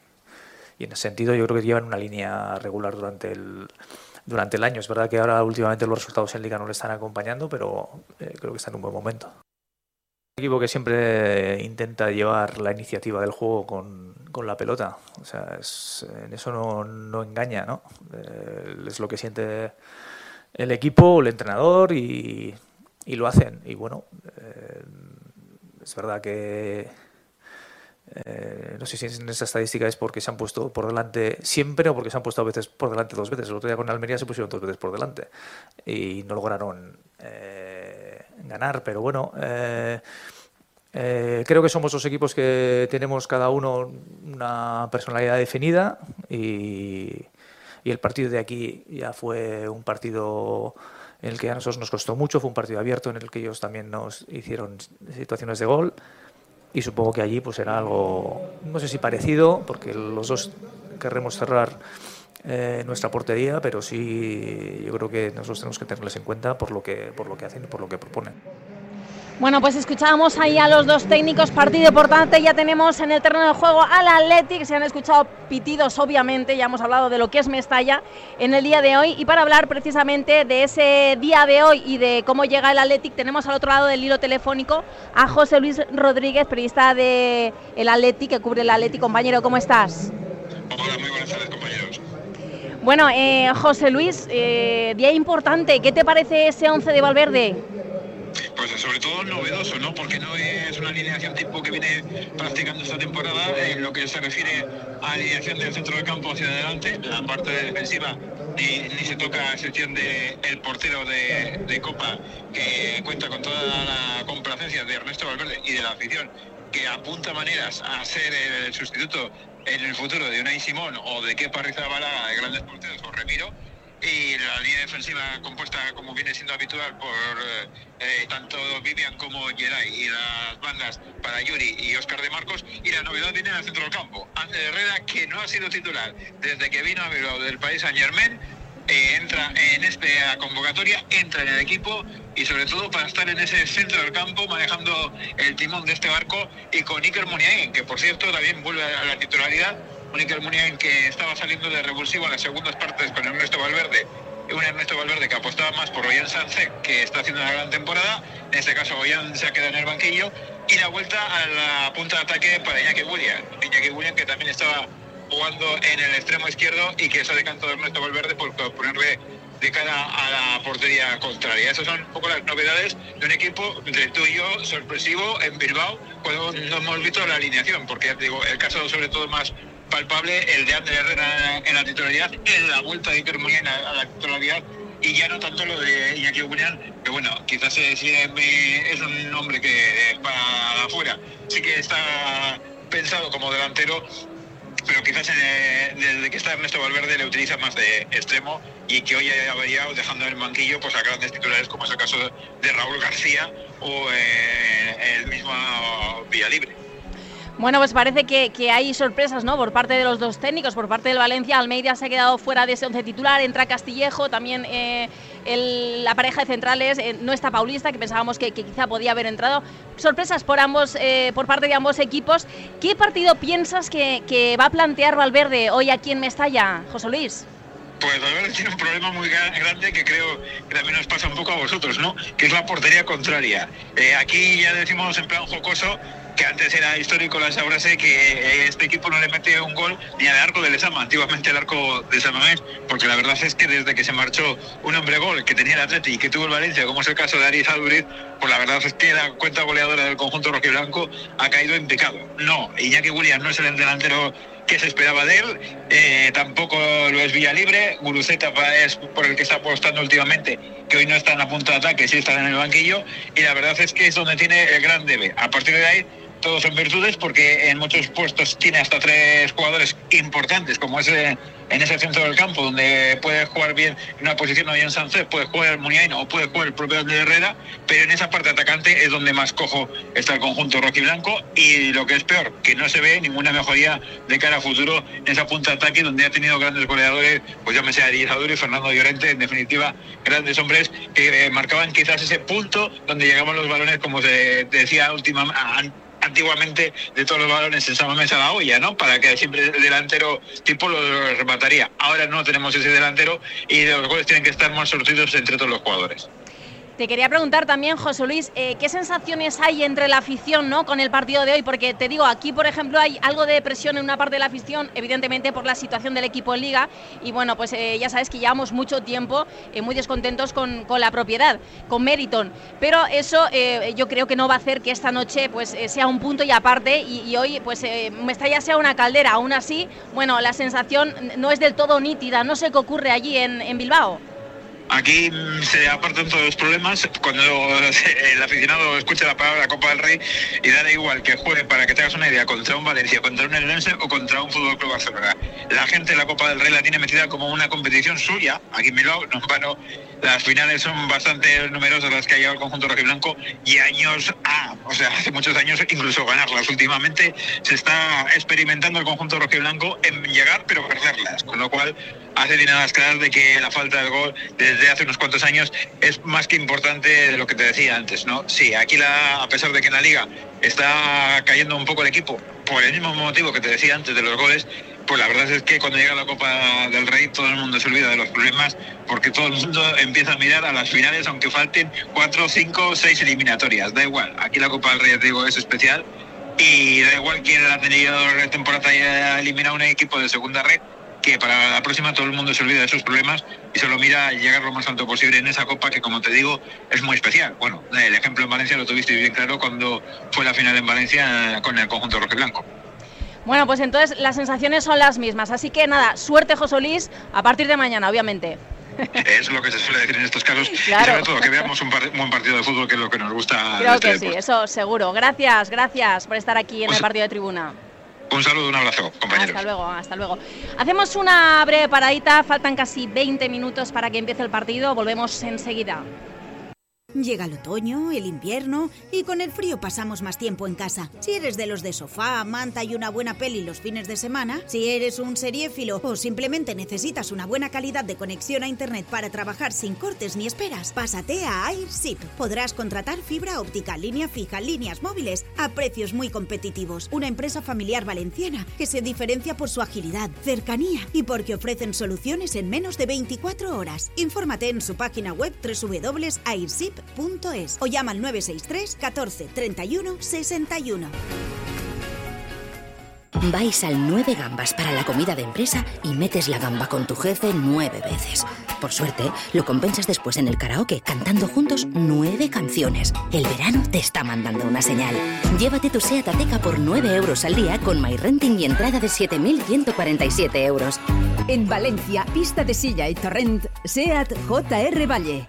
[SPEAKER 15] en ese sentido yo creo que llevan una línea regular durante el, durante el año. Es verdad que ahora últimamente los resultados en Liga no le están acompañando, pero eh, creo que está en un buen momento. Equipo que siempre intenta llevar la iniciativa del juego con, con la pelota. O sea, es, en eso no, no engaña, ¿no? Eh, es lo que siente el equipo, el entrenador y, y lo hacen. Y bueno, eh, es verdad que eh, no sé si en esa estadística es porque se han puesto por delante siempre o porque se han puesto a veces por delante dos veces. El otro día con Almería se pusieron dos veces por delante y no lograron eh, ganar, pero bueno. Eh, eh, creo que somos dos equipos que tenemos cada uno una personalidad definida y, y, el partido de aquí ya fue un partido en el que a nosotros nos costó mucho, fue un partido abierto en el que ellos también nos hicieron situaciones de gol y supongo que allí pues será algo, no sé si parecido, porque los dos querremos cerrar eh, nuestra portería, pero sí yo creo que nosotros tenemos que tenerles en cuenta por lo que, por lo que hacen y por lo que proponen.
[SPEAKER 1] Bueno, pues escuchábamos ahí a los dos técnicos, partido importante, ya tenemos en el terreno de juego al Athletic, se han escuchado pitidos obviamente, ya hemos hablado de lo que es Mestalla en el día de hoy y para hablar precisamente de ese día de hoy y de cómo llega el Athletic tenemos al otro lado del hilo telefónico a José Luis Rodríguez, periodista de el Athletic, que cubre el Athletic. Compañero, ¿cómo estás?
[SPEAKER 16] Hola, muy buenas tardes compañeros.
[SPEAKER 1] Bueno, eh, José Luis, eh, día importante, ¿qué te parece ese 11 de Valverde?
[SPEAKER 16] Pues sobre todo novedoso, ¿no? Porque no es una alineación tipo que viene practicando esta temporada en lo que se refiere a alineación del centro del campo hacia adelante, la parte defensiva ni, ni se toca a excepción del el portero de, de, Copa que cuenta con toda la complacencia de Ernesto Valverde y de la afición que apunta maneras a ser el sustituto en el futuro de Unai Simón o de Kepa Rizabalaga de grandes porteros o Remiro y la línea defensiva compuesta como viene siendo habitual por eh, tanto Vivian como Geray y las bandas para Yuri y Oscar de Marcos y la novedad viene en el centro del campo. Ander Herrera que no ha sido titular desde que vino a Bilbao del país Saint Germain eh, entra en esta convocatoria, entra en el equipo y sobre todo para estar en ese centro del campo manejando el timón de este barco y con Iker Muniain, que por cierto también vuelve a la titularidad, un Iker Muniain que estaba saliendo de revulsivo en las segundas partes con Ernesto Valverde un Ernesto Valverde que apostaba más por Ollán Sánchez, que está haciendo una gran temporada. En este caso, Ollán se ha quedado en el banquillo. Y la vuelta a la punta de ataque para Iñaki William. Iñaki William que también estaba jugando en el extremo izquierdo y que se ha decantado Ernesto Valverde por ponerle de cara a la portería contraria. Esas son un poco las novedades de un equipo de tú y yo sorpresivo en Bilbao cuando no hemos visto la alineación, porque digo, el caso sobre todo más palpable, el de Ander Herrera en la titularidad, en la vuelta de Iker a la titularidad y ya no tanto lo de Iñaki William, que bueno, quizás es, es un nombre que para afuera sí que está pensado como delantero, pero quizás eh, desde que está Ernesto Valverde le utiliza más de extremo y que hoy haya variado dejando en el banquillo pues a grandes titulares como es el caso de Raúl García o eh, el mismo Villalibre.
[SPEAKER 1] Bueno, pues parece que, que, hay sorpresas, ¿no? Por parte de los dos técnicos, por parte del Valencia, Almeida se ha quedado fuera de ese once titular, entra Castillejo, también eh, la pareja de centrales, eh, no está Paulista, que pensábamos que, quizá podía haber entrado. Sorpresas por ambos, eh, por parte de ambos equipos. ¿Qué partido piensas que, va a plantear Valverde hoy aquí en Mestalla, José Luis?
[SPEAKER 16] Pues Valverde tiene un problema muy grande que creo que también nos pasa un poco a vosotros, ¿no? Que es la portería contraria. Aquí ya decimos en plan jocoso que antes era histórico la frase que este equipo no le mete un gol ni al arco del Lesama, antiguamente el arco de Samamés, porque la verdad es que desde que se marchó un hombre gol que tenía el Atleti y que tuvo el Valencia, como es el caso de Ariz Alduriz, pues la verdad es que la cuenta goleadora del conjunto rojiblanco ha caído en pecado. No, Iñaki Williams no es el delantero que se esperaba de él, eh, tampoco lo es Villalibre, Guruceta es por el que está apostando últimamente, que hoy no está en la punta de ataque, sí está en el banquillo, y la verdad es que es donde tiene el gran debe. A partir de ahí todos son virtudes porque en muchos puestos tiene hasta tres jugadores importantes, como ese en ese centro del campo, donde puede jugar bien en una posición de Sánchez, puede jugar Muniaino o puede jugar el propio de Herrera, pero en esa parte atacante es donde más cojo está el conjunto rojiblanco y lo que es peor, que no se ve ninguna mejoría de cara a futuro en esa punta de ataque donde ha tenido grandes goleadores, pues sea Ariel y Fernando Llorente, en definitiva, grandes hombres que eh, marcaban quizás ese punto donde llegaban los balones, como se decía últimamente antiguamente de todos los balones en Samamés a la olla, ¿no? Para que siempre el delantero tipo lo remataría. Ahora no tenemos ese delantero y los goles tienen que estar más sortidos entre todos los jugadores.
[SPEAKER 1] Te quería preguntar también, José Luis, eh, ¿qué sensaciones hay entre la afición ¿no? con el partido de hoy? Porque te digo, aquí, por ejemplo, hay algo de depresión en una parte de la afición, evidentemente por la situación del equipo en Liga. Y bueno, pues eh, ya sabes que llevamos mucho tiempo eh, muy descontentos con, con, la propiedad, con Meriton. Pero eso yo creo que no va a hacer que esta noche pues, sea un punto y aparte. Y, y hoy, pues, Mestalla sea una caldera. Aún así, bueno, la sensación no es del todo nítida. No sé qué ocurre allí en, en Bilbao.
[SPEAKER 16] Aquí se apartan todos los problemas cuando el aficionado escucha la palabra Copa del Rey y da igual que juegue, para que te hagas una idea, contra un Valencia, contra un Eldense o contra un Fútbol Club Barcelona. La gente la Copa del Rey la tiene metida como una competición suya. Aquí en Bilbao, no vano, las finales son bastante numerosas las que ha llegado el conjunto rojiblanco y años a, o sea, hace muchos años incluso ganarlas. Últimamente se está experimentando el conjunto rojiblanco en llegar pero perderlas, con lo cual hace dinero claras de que la falta del gol desde hace unos cuantos años es más que importante de lo que te decía antes, ¿no? Sí, aquí la, a pesar de que en la liga está cayendo un poco el equipo por el mismo motivo que te decía antes de los goles, pues la verdad es que cuando llega la Copa del Rey todo el mundo se olvida de los problemas porque todo el mundo empieza a mirar a las finales aunque falten cuatro, cinco, seis eliminatorias. Da igual, aquí la Copa del Rey, te digo, es especial y da igual quién ha tenido temporada y ha eliminado un equipo de segunda red que para la próxima todo el mundo se olvida de esos problemas y solo mira llegar lo más alto posible en esa copa que como te digo es muy especial. Bueno, el ejemplo en Valencia lo tuviste bien claro cuando fue la final en Valencia con el conjunto rojo blanco.
[SPEAKER 1] Bueno, pues entonces las sensaciones son las mismas. Así que nada, suerte José Luis a partir de mañana, obviamente.
[SPEAKER 16] Es lo que se suele decir en estos casos.
[SPEAKER 1] Claro.
[SPEAKER 16] Y sobre todo que veamos un, buen partido de fútbol, que es lo que nos gusta.
[SPEAKER 1] Creo
[SPEAKER 16] este
[SPEAKER 1] que sí, eso seguro. Gracias, gracias por estar aquí en
[SPEAKER 16] pues,
[SPEAKER 1] el partido de tribuna.
[SPEAKER 16] Un saludo, un abrazo, compañeros.
[SPEAKER 1] Hasta luego, hasta luego. Hacemos una breve paradita, faltan casi 20 minutos para que empiece el partido, volvemos enseguida.
[SPEAKER 6] Llega el otoño, el invierno y con el frío pasamos más tiempo en casa. Si eres de los de sofá, manta y una buena peli los fines de semana, si eres un seriéfilo o simplemente necesitas una buena calidad de conexión a internet para trabajar sin cortes ni esperas, pásate a AirShip. Podrás contratar fibra óptica, línea fija, líneas móviles a precios muy competitivos. Una empresa familiar valenciana que se diferencia por su agilidad, cercanía y porque ofrecen soluciones en menos de 24 horas. Infórmate en su página web www.airship.es o llama al 963 14 31 61.
[SPEAKER 7] Vais al 9 gambas para la comida de empresa y metes la gamba con tu jefe nueve veces. Por suerte, lo compensas después en el karaoke cantando juntos nueve canciones. El verano te está mandando una señal. Llévate tu SEAT Ateca por 9 euros al día con MyRenting y entrada de 7.147 euros.
[SPEAKER 8] En Valencia, pista de silla y torrent, SEAT JR Valle.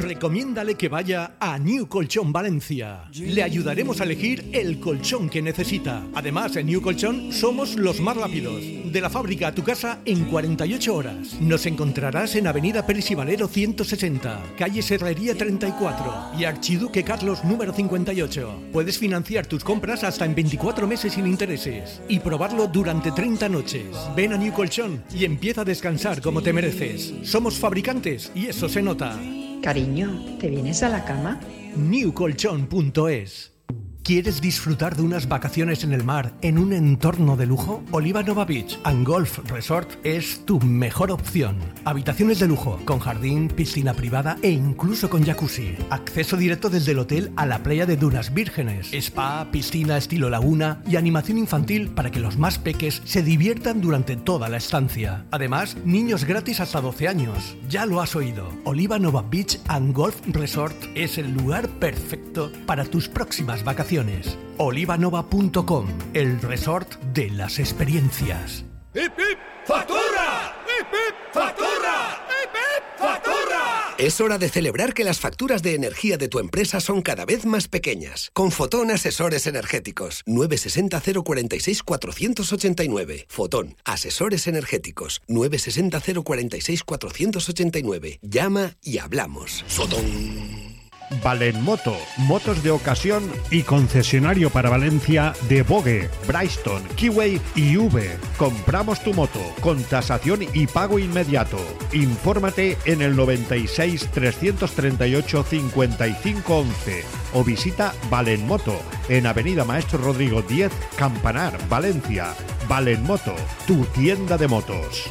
[SPEAKER 9] Recomiéndale que vaya a New Colchón Valencia. Le ayudaremos a elegir el colchón que necesita. Además, en New Colchón somos los más rápidos. De la fábrica a tu casa en 48 horas. Nos encontrarás en Avenida Pérez y Valero 160, calle Serrería 34 y Archiduque Carlos número 58. Puedes financiar tus compras hasta en 24 meses sin intereses y probarlo durante 30 noches. Ven a New Colchón y empieza a descansar como te mereces. Somos fabricantes y eso se nota.
[SPEAKER 10] Cariño, ¿te vienes a la cama?
[SPEAKER 9] newcolchon.es ¿Quieres disfrutar de unas vacaciones en el mar en un entorno de lujo? Oliva Nova Beach and Golf Resort es tu mejor opción. Habitaciones de lujo, con jardín, piscina privada e incluso con jacuzzi. Acceso directo desde el hotel a la playa de Dunas Vírgenes. Spa, piscina estilo laguna y animación infantil para que los más peques se diviertan durante toda la estancia. Además, niños gratis hasta 12 años. Ya lo has oído. Oliva Nova Beach and Golf Resort es el lugar perfecto para tus próximas vacaciones. Olivanova.com, el resort de las experiencias.
[SPEAKER 11] ¡Hip, hip! ¡Factura! ¡Hip, hip! ¡Factura! ¡Hip, hip! ¡Factura!
[SPEAKER 12] Es hora de celebrar que las facturas de energía de tu empresa son cada vez más pequeñas. Con Fotón Asesores Energéticos. 960 046 489. Fotón Asesores Energéticos. 960 046 489. Llama y hablamos. Fotón.
[SPEAKER 17] Valenmoto, motos de ocasión y concesionario para Valencia de Bogue, Bryston, Kiway y V. Compramos tu moto con tasación y pago inmediato. Infórmate en el 96 338 55 11 o visita Valenmoto en Avenida Maestro Rodrigo 10, Campanar, Valencia. Valenmoto, tu tienda de motos.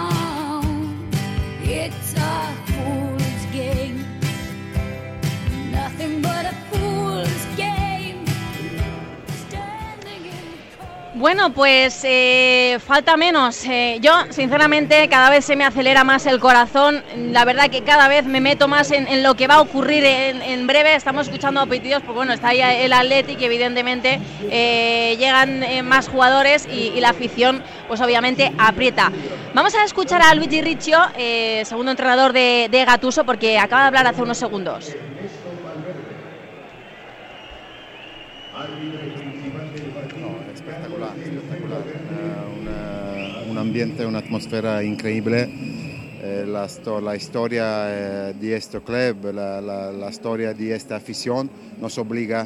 [SPEAKER 1] Bueno, pues eh, falta menos. Eh, yo, sinceramente, cada vez se me acelera más el corazón. La verdad que cada vez me meto más en, lo que va a ocurrir en, breve. Estamos escuchando a pitidos, pues bueno, está ahí el Athletic evidentemente eh, llegan más jugadores y, la afición, pues obviamente aprieta. Vamos a escuchar a Luigi Riccio, segundo entrenador de, de Gatuso, porque acaba de hablar hace unos segundos.
[SPEAKER 18] No, espectacular, espectacular. Eh, una- un ambiente, un'atmosfera incredibile. Eh, la, la historia eh, di questo club, la, la- la storia di esta afición nos obliga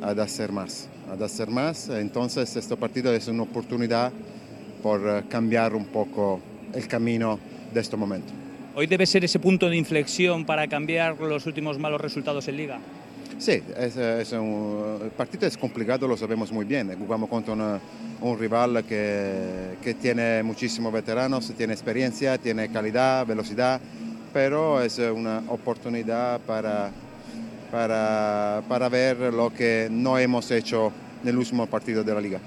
[SPEAKER 18] ad hacer más, ad hacer más. Entonces este partido es una oportunidad por cambiar un poco el camino de este momento.
[SPEAKER 19] Hoy debe ser ese punto de inflexión para cambiar los últimos malos resultados en liga.
[SPEAKER 18] Sí, es, es un, el partido es complicado, lo sabemos muy bien. Jugamos contra una- un rival que, que tiene muchísimos veteranos, tiene experiencia, tiene calidad, velocidad, pero es una oportunidad para, para, para ver lo que no hemos hecho en el último partido de la liga.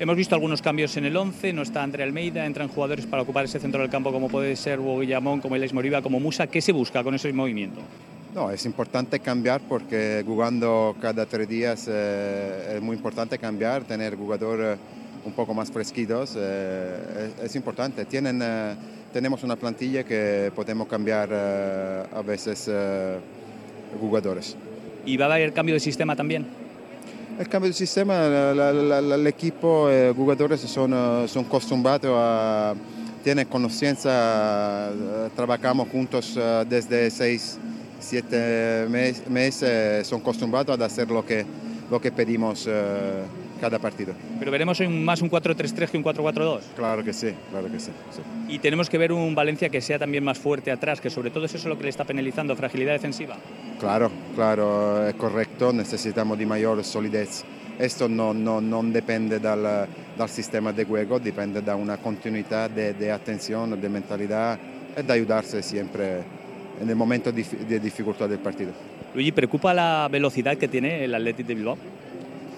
[SPEAKER 19] Hemos visto algunos cambios en el 11, no está André Almeida, entran jugadores para ocupar ese centro del campo como puede ser Hugo Guillamón, como Alex Moriba, como Musa. ¿Qué se busca con ese movimiento?
[SPEAKER 18] No, es importante cambiar porque jugando cada tres días eh, es muy importante cambiar, tener jugadores un poco más fresquitos, eh, es, es importante. Tienen, eh, tenemos una plantilla que podemos cambiar eh, a veces eh, jugadores.
[SPEAKER 19] ¿Y va a haber cambio de sistema también?
[SPEAKER 18] El cambio de sistema, la- la- la- el equipo, eh, jugadores son, eh, son acostumbrados a, tienen conciencia, eh, trabajamos juntos eh, desde seis, siete mes- meses, son acostumbrados a hacer lo que, lo que pedimos eh, cada partido.
[SPEAKER 19] Pero veremos más un 4-3-3 que un 4-4-2.
[SPEAKER 18] Claro que sí, claro que sí. sí.
[SPEAKER 19] Y tenemos que ver un Valencia que sea también más fuerte atrás, que sobre todo eso es lo que le está penalizando, fragilidad defensiva.
[SPEAKER 18] Claro, claro, es correcto, necesitamos de mayor solidez. Esto no, no, no depende dal, dal sistema de juego, depende de una continuidad de, de atención, de mentalidad y de ayudarse siempre en el momento de dificultad del partido.
[SPEAKER 19] Luigi, ¿preocupa la velocidad que tiene el Athletic de Bilbao?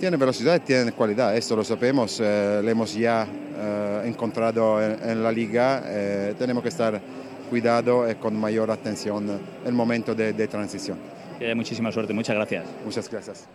[SPEAKER 18] Tiene velocidad y tiene cualidad, esto lo sabemos, eh, lo hemos ya eh, encontrado en, en la liga, eh, tenemos que estar cuidado y con mayor atención en el momento de, de transición.
[SPEAKER 19] Muchísima suerte, muchas gracias.
[SPEAKER 18] Muchas gracias.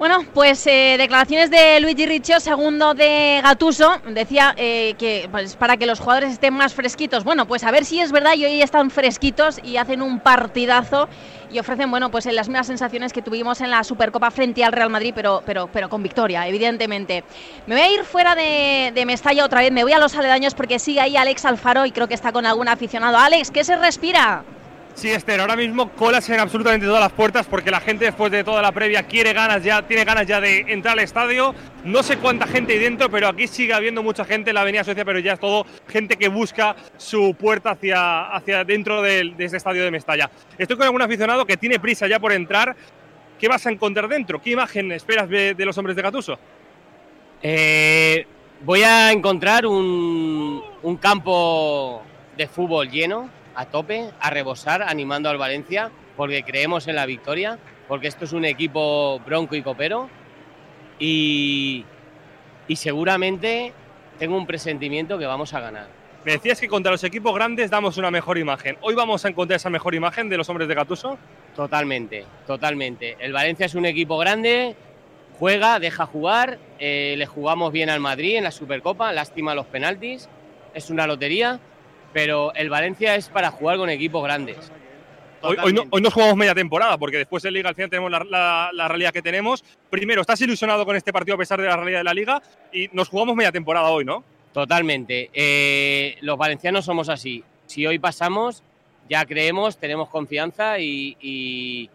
[SPEAKER 1] Bueno, pues eh, declaraciones de Luigi Riccio, segundo de Gatuso, decía eh, que pues, para que los jugadores estén más fresquitos. Bueno, pues a ver si es verdad y hoy están fresquitos y hacen un partidazo y ofrecen, bueno, pues las mismas sensaciones que tuvimos en la Supercopa frente al Real Madrid, pero, pero, pero con victoria, evidentemente. Me voy a ir fuera de, de Mestalla otra vez, me voy a los aledaños porque sigue ahí Alex Alfaro y creo que está con algún aficionado. Alex, ¿qué se respira?
[SPEAKER 4] Sí, Esther, ahora mismo colas en absolutamente todas las puertas porque la gente después de toda la previa quiere ganas ya, tiene ganas ya de entrar al estadio. No sé cuánta gente hay dentro, pero aquí sigue habiendo mucha gente en la Avenida Suecia, pero ya es todo gente que busca su puerta hacia, hacia dentro de este estadio de Mestalla. Estoy con algún aficionado que tiene prisa ya por entrar. ¿Qué vas a encontrar dentro? ¿Qué imagen esperas de, de los hombres de Gatuso?
[SPEAKER 20] Eh, voy a encontrar un, un campo de fútbol lleno, a tope, a rebosar, animando al Valencia, porque creemos en la victoria, porque esto es un equipo bronco y copero. Y, y seguramente tengo un presentimiento que vamos a ganar.
[SPEAKER 4] Me decías que contra los equipos grandes damos una mejor imagen. ¿Hoy vamos a encontrar esa mejor imagen de los hombres de Gatuso?
[SPEAKER 20] Totalmente, totalmente. El Valencia es un equipo grande, juega, deja jugar, eh, le jugamos bien al Madrid en la Supercopa, lástima los penaltis, es una lotería, pero el Valencia es para jugar con equipos grandes.
[SPEAKER 4] Hoy, hoy, no, hoy nos jugamos media temporada, porque después en Liga al final tenemos la, la- la realidad que tenemos. Primero, ¿estás ilusionado con este partido a pesar de la realidad de la Liga? Y nos jugamos media temporada hoy, ¿no?
[SPEAKER 20] Totalmente. Eh, los valencianos somos así. Si hoy pasamos, ya creemos, tenemos confianza y, y-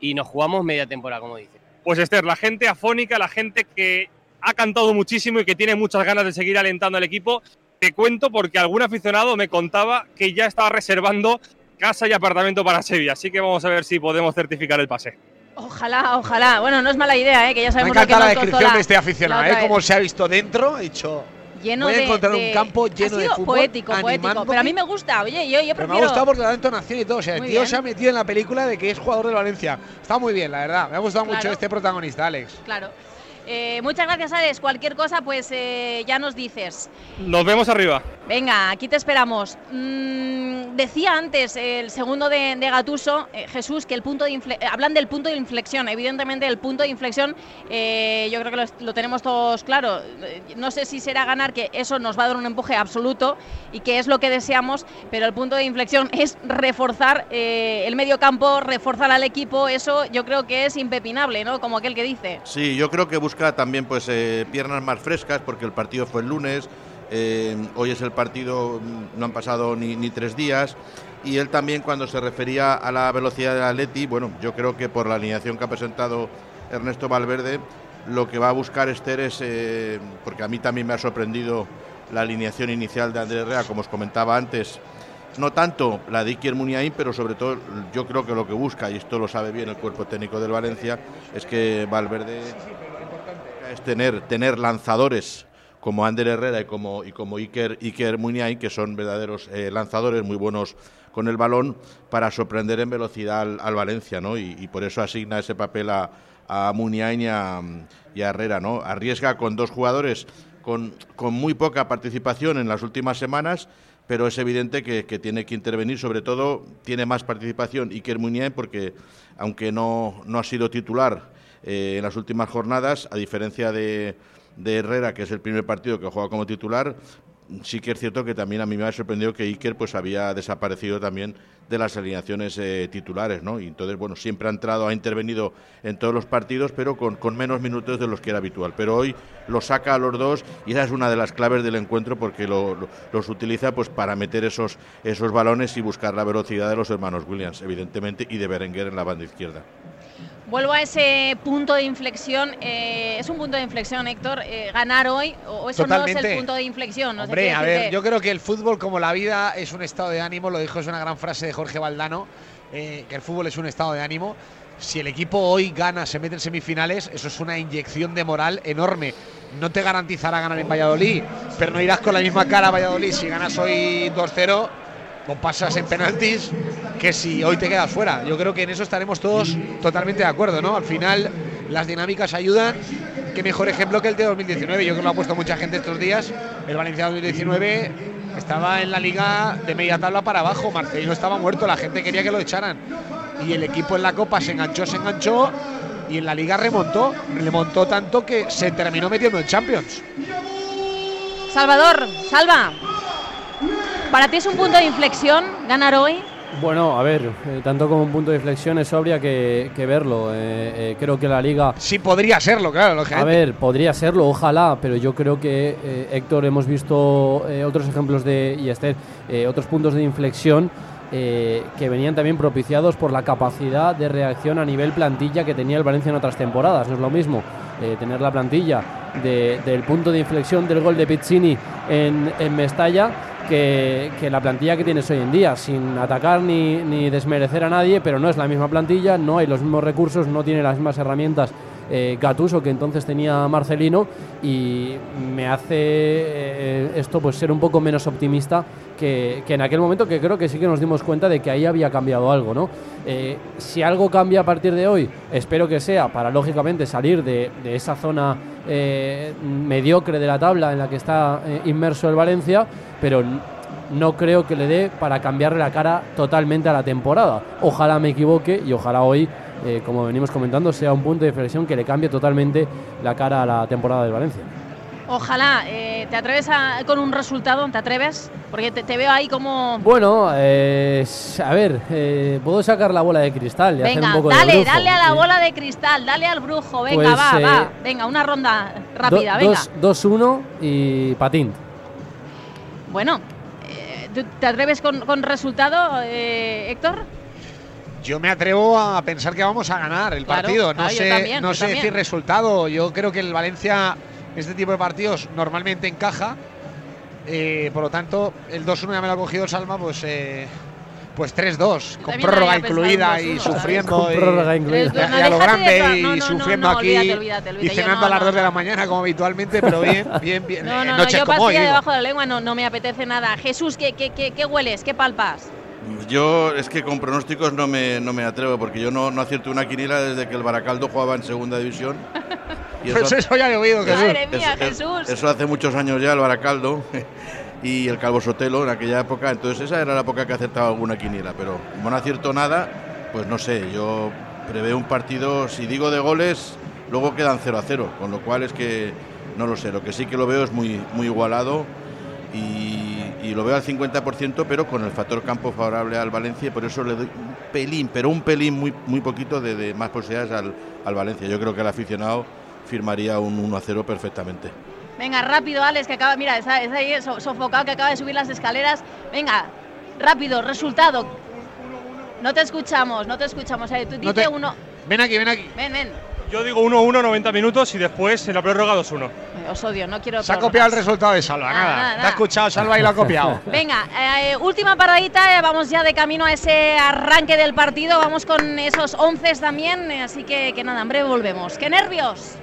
[SPEAKER 20] y nos jugamos media temporada, como dice.
[SPEAKER 4] Pues Esther, la gente afónica, la gente que ha cantado muchísimo y que tiene muchas ganas de seguir alentando al equipo. Te cuento porque algún aficionado me contaba que ya estaba reservando casa y apartamento para Sevilla, así que vamos a ver si podemos certificar el pase.
[SPEAKER 1] Ojalá, ojalá. Bueno, no es mala idea, ¿eh? que ya
[SPEAKER 2] Me
[SPEAKER 1] sabemos que
[SPEAKER 2] encanta la descripción
[SPEAKER 1] la-
[SPEAKER 2] de este aficionado, ¿eh? Cómo se ha visto dentro, ha dicho.
[SPEAKER 1] Lleno
[SPEAKER 2] voy a
[SPEAKER 1] de-
[SPEAKER 2] encontrar
[SPEAKER 1] de-
[SPEAKER 2] un campo
[SPEAKER 1] ha
[SPEAKER 2] lleno de
[SPEAKER 1] sido
[SPEAKER 2] fútbol.
[SPEAKER 1] poético, poético. Pero a mí me gusta, oye, yo, yo
[SPEAKER 2] Pero
[SPEAKER 1] prefiero...
[SPEAKER 2] me ha gustado porque la entonación y todo. O sea, el tío
[SPEAKER 1] bien.
[SPEAKER 2] se ha metido en la película de que es jugador del Valencia. Está muy bien, la verdad. Me ha gustado mucho
[SPEAKER 1] Claro.
[SPEAKER 2] este protagonista, Alex.
[SPEAKER 1] Claro. Eh, muchas gracias, Alex. Cualquier cosa, pues eh, ya nos dices.
[SPEAKER 4] Nos vemos arriba.
[SPEAKER 1] Venga, aquí te esperamos. Mm, decía antes el segundo de, de Gatuso, eh, Jesús, que el punto de hablan del punto de inflexión. Evidentemente, el punto de inflexión, eh, yo creo que lo, lo tenemos todos claro. No sé si será ganar, que eso nos va a dar un empuje absoluto y que es lo que deseamos, pero el punto de inflexión es reforzar eh, el medio campo, reforzar al equipo. Eso yo creo que es impepinable, ¿no? Como aquel que dice.
[SPEAKER 13] Sí, yo creo que busca también pues eh, piernas más frescas porque el partido fue el lunes, eh, hoy es el partido, mm, no han pasado ni, tres días y él también cuando se refería a la velocidad del Atleti, bueno, yo creo que por la alineación que ha presentado Ernesto Valverde, lo que va a buscar Esther es, eh, porque a mí también me ha sorprendido la alineación inicial de Andrés Rea, como os comentaba antes, no tanto la de Iker Muniain, pero sobre todo yo creo que lo que busca, y esto lo sabe bien el cuerpo técnico del Valencia, es que Valverde tener, tener lanzadores como Ander Herrera y como, y como Iker, Iker Muniain, que son verdaderos eh, lanzadores muy buenos con el balón, para sorprender en velocidad al, al Valencia, ¿no? Y, por eso asigna ese papel a, a y a, Herrera, ¿no? Arriesga con dos jugadores con, con muy poca participación en las últimas semanas, pero es evidente que, que tiene que intervenir, sobre todo tiene más participación Iker Muniain porque aunque no, no ha sido titular eh, en las últimas jornadas, a diferencia de, Herrera, que es el primer partido que juega como titular, sí que es cierto que también a mí me ha sorprendido que Iker pues había desaparecido también de las alineaciones eh, titulares, ¿no? Y entonces, bueno, siempre ha entrado, ha intervenido en todos los partidos, pero con, menos minutos de los que era habitual. Pero hoy lo saca a los dos y esa es una de las claves del encuentro porque lo- los utiliza pues para meter esos, esos balones y buscar la velocidad de los hermanos Williams, evidentemente, y de Berenguer en la banda izquierda.
[SPEAKER 1] Vuelvo a ese punto de inflexión. eh, ¿Es un punto de inflexión, Héctor? eh, ¿Ganar hoy? ¿O eso no es el punto de inflexión? No
[SPEAKER 2] Hombre, a ver, yo creo que el fútbol, como la vida, es un estado de ánimo. Lo dijo, es una gran frase de Jorge Valdano, eh, que el fútbol es un estado de ánimo. Si el equipo hoy gana, se mete en semifinales, eso es una inyección de moral enorme. No te garantizará ganar en Valladolid, pero no irás con la misma cara a Valladolid si ganas hoy 2-0 o pasas en penaltis que si hoy te quedas fuera. Yo creo que en eso estaremos todos totalmente de acuerdo, ¿no? Al final las dinámicas ayudan. Qué mejor ejemplo que el de 2019. Yo creo que lo ha puesto mucha gente estos días. El Valencia 2019 estaba en la liga de media tabla para abajo. Marcelino estaba muerto, la gente quería que lo echaran. Y el equipo en la Copa se enganchó, se enganchó y en la liga remontó. Remontó tanto que se terminó metiendo en Champions.
[SPEAKER 1] Salvador, Salva. ¿Para ti es un punto de inflexión ganar hoy?
[SPEAKER 3] Bueno, a ver, eh, tanto como un punto de inflexión es obvia que, que verlo. Eh, eh, creo que la liga.
[SPEAKER 2] Sí, podría serlo, claro,
[SPEAKER 3] A
[SPEAKER 2] lógicamente.
[SPEAKER 3] ver, podría serlo, ojalá, pero yo creo que, Héctor, hemos visto otros ejemplos de. y Esther, otros puntos de inflexión que venían también propiciados por la capacidad de reacción a nivel plantilla que tenía el Valencia en otras temporadas. No es lo mismo tener la plantilla de- del punto de inflexión del gol de Pizzini en, en Mestalla que, la plantilla que tienes hoy en día, sin atacar ni, ni desmerecer a nadie, pero no es la misma plantilla, no hay los mismos recursos, no tiene las mismas herramientas eh, Gattuso que entonces tenía Marcelino y me hace eh, esto pues ser un poco menos optimista que, en aquel momento que creo que sí que nos dimos cuenta de que ahí había cambiado algo, ¿no? Eh, si algo cambia a partir de hoy, espero que sea para lógicamente salir de, esa zona mediocre de la tabla en la que está inmerso el Valencia, pero no creo que le dé para cambiarle la cara totalmente a la temporada. Ojalá me equivoque y ojalá hoy, eh, como venimos comentando, sea un punto de inflexión que le cambie totalmente la cara a la temporada del Valencia.
[SPEAKER 1] Ojalá. eh, ¿Te atreves a- con un resultado? ¿Te atreves? Porque te, te veo ahí como...
[SPEAKER 3] Bueno, eh, a ver, puedo sacar la bola de cristal y hacer
[SPEAKER 1] Venga,
[SPEAKER 3] un poco de
[SPEAKER 1] dale,
[SPEAKER 3] brujo.
[SPEAKER 1] dale a la bola de cristal, dale al brujo. Venga,
[SPEAKER 3] Pues,
[SPEAKER 1] va, va. Venga, una ronda rápida,
[SPEAKER 3] Do-
[SPEAKER 1] venga.
[SPEAKER 3] dos- 2-1 y patín.
[SPEAKER 1] Bueno, eh, ¿tú ¿te atreves con, con resultado, eh, Héctor?
[SPEAKER 2] Yo me atrevo a pensar que vamos a ganar el
[SPEAKER 1] Claro,
[SPEAKER 2] partido. No
[SPEAKER 1] claro, yo
[SPEAKER 2] sé,
[SPEAKER 1] también,
[SPEAKER 2] no sé decir resultado. Yo creo que el Valencia, este tipo de partidos, normalmente encaja. Eh, por lo tanto, el 2-1 ya me lo ha cogido Salma, pues, eh, pues 3-2, con prórroga incluida y
[SPEAKER 1] 2-1, ¿sabes?
[SPEAKER 2] sufriendo.
[SPEAKER 3] Con
[SPEAKER 2] y-
[SPEAKER 3] prórroga incluida.
[SPEAKER 2] y-
[SPEAKER 1] No,
[SPEAKER 2] y a lo grande y
[SPEAKER 1] no, no, no,
[SPEAKER 2] sufriendo aquí y cenando
[SPEAKER 1] no,
[SPEAKER 2] a las
[SPEAKER 1] no,
[SPEAKER 2] 2 de la mañana como habitualmente, pero bien, bien, bien.
[SPEAKER 1] No, no, no, yo
[SPEAKER 2] como hoy,
[SPEAKER 1] pastilla
[SPEAKER 2] digo.
[SPEAKER 1] debajo de la lengua no, no me apetece nada. Jesús, ¿qué, qué, qué, qué hueles? ¿Qué palpas?
[SPEAKER 13] Yo es que con pronósticos no me, no me atrevo porque yo no, no acierto una quiniela desde que el Baracaldo jugaba en segunda división.
[SPEAKER 2] Pues eso ya he oído, Jesús.
[SPEAKER 1] Madre mía,
[SPEAKER 13] es-
[SPEAKER 1] Jesús.
[SPEAKER 13] Eso hace muchos años ya, el Baracaldo y el Calvo Sotelo en aquella época. Entonces esa era la época que acertaba alguna quiniela. Pero como no acierto nada, pues no sé, yo preveo un partido, si digo de goles, luego quedan 0 a 0. Con lo cual es que no lo sé. Lo que sí que lo veo es muy, muy igualado y, lo veo al 50%, pero con el factor campo favorable al Valencia, y por eso le doy un pelín, pero un pelín muy, muy poquito de, de más posibilidades al, al Valencia. Yo creo que el aficionado firmaría un 1 a 0 perfectamente.
[SPEAKER 1] Venga, rápido, Alex, que acaba, mira, está, está ahí so- sofocado, que acaba de subir las escaleras. Venga, rápido, resultado. No te escuchamos, no te escuchamos. Eh, tú
[SPEAKER 2] No
[SPEAKER 1] dices
[SPEAKER 2] te-
[SPEAKER 1] uno.
[SPEAKER 2] Ven aquí, ven aquí.
[SPEAKER 1] Ven, ven.
[SPEAKER 4] Yo digo 1-1, 90 minutos y después en la prórroga 2-1.
[SPEAKER 1] os odio, no quiero
[SPEAKER 2] Se ha copiado el resultado de Salva,
[SPEAKER 1] Nada,
[SPEAKER 2] nada.
[SPEAKER 1] nada,
[SPEAKER 2] Te ha escuchado Salva y lo ha copiado.
[SPEAKER 1] Venga, eh, última paradita, eh, vamos ya de camino a ese arranque del partido, vamos con esos once también, eh, así que, que nada, en breve volvemos. ¡Qué nervios!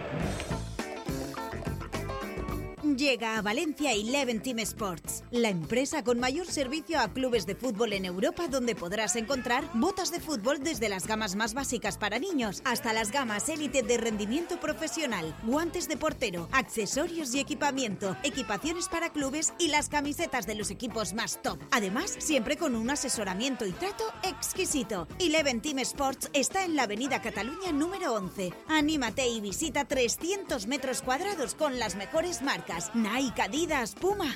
[SPEAKER 6] Llega a Valencia Eleven Team Sports, la empresa con mayor servicio a clubes de fútbol en Europa donde podrás encontrar botas de fútbol desde las gamas más básicas para niños hasta las gamas élite de rendimiento profesional, guantes de portero, accesorios y equipamiento, equipaciones para clubes y las camisetas de los equipos más top. Además, siempre con un asesoramiento y trato exquisito. Eleven Team Sports está en la Avenida Cataluña número 11. Anímate y visita 300 metros cuadrados con las mejores marcas Nike, Adidas, Puma.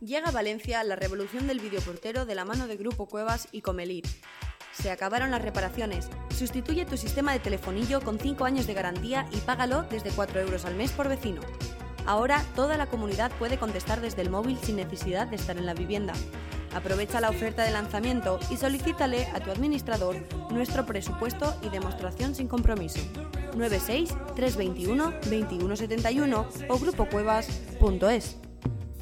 [SPEAKER 21] Llega a Valencia la revolución del videoportero de la mano de Grupo Cuevas y Comelir. Se acabaron las reparaciones. Sustituye tu sistema de telefonillo con 5 años de garantía y págalo desde 4 euros al mes por vecino. Ahora toda la comunidad puede contestar desde el móvil sin necesidad de estar en la vivienda. Aprovecha la oferta de lanzamiento y solicítale a tu administrador nuestro presupuesto y demostración sin compromiso. 96 321 2171 o grupocuevas.es.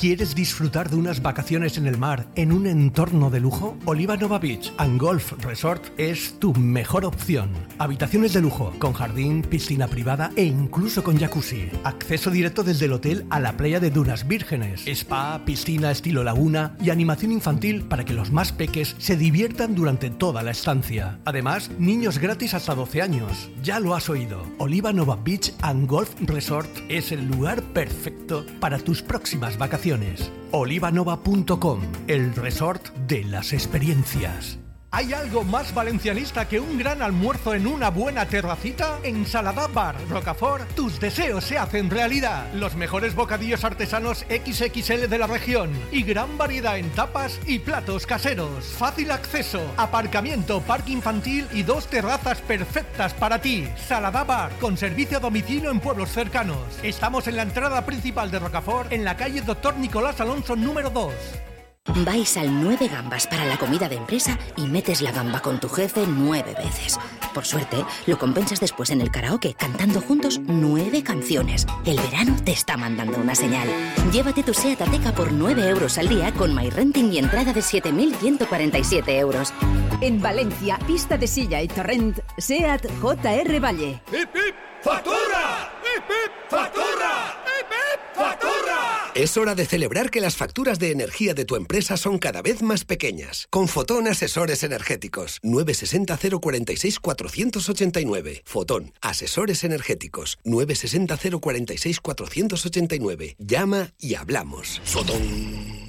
[SPEAKER 9] ¿Quieres disfrutar de unas vacaciones en el mar en un entorno de lujo? Oliva Nova Beach and Golf Resort es tu mejor opción. Habitaciones de lujo, con jardín, piscina privada e incluso con jacuzzi. Acceso directo desde el hotel a la playa de Dunas Vírgenes. Spa, piscina estilo laguna y animación infantil para que los más peques se diviertan durante toda la estancia. Además, niños gratis hasta 12 años. Ya lo has oído. Oliva Nova Beach and Golf Resort es el lugar perfecto para tus próximas vacaciones. Olivanova.com, el resort de las experiencias. ¿Hay algo más valencianista que un gran almuerzo en una buena terracita? En Salada Bar Rocafort, tus deseos se hacen realidad. Los mejores bocadillos artesanos XXL de la región y gran variedad en tapas y platos caseros. Fácil acceso, aparcamiento, parque infantil y dos terrazas perfectas para ti. Salada Bar, con servicio a domicilio en pueblos cercanos. Estamos en la entrada principal de Rocafort, en la calle Doctor Nicolás Alonso número 2.
[SPEAKER 7] Vais al 9 gambas para la comida de empresa y metes la gamba con tu jefe nueve veces. Por suerte, lo compensas después en el karaoke cantando juntos nueve canciones. El verano te está mandando una señal. Llévate tu SEAT Ateca por 9 euros al día con MyRenting y entrada de 7.147 euros.
[SPEAKER 8] En Valencia, pista de silla y torrent, SEAT JR Valle.
[SPEAKER 11] ¡Hip, hip! ¡Factura! ¡Hip, hip! ¡Factura! ¡Hip, hip! ¡Factura!
[SPEAKER 12] Es hora de celebrar que las facturas de energía de tu empresa son cada vez más pequeñas. Con Fotón Asesores Energéticos. 960 046 489. Fotón Asesores Energéticos. 960 046 489. Llama y hablamos. Fotón.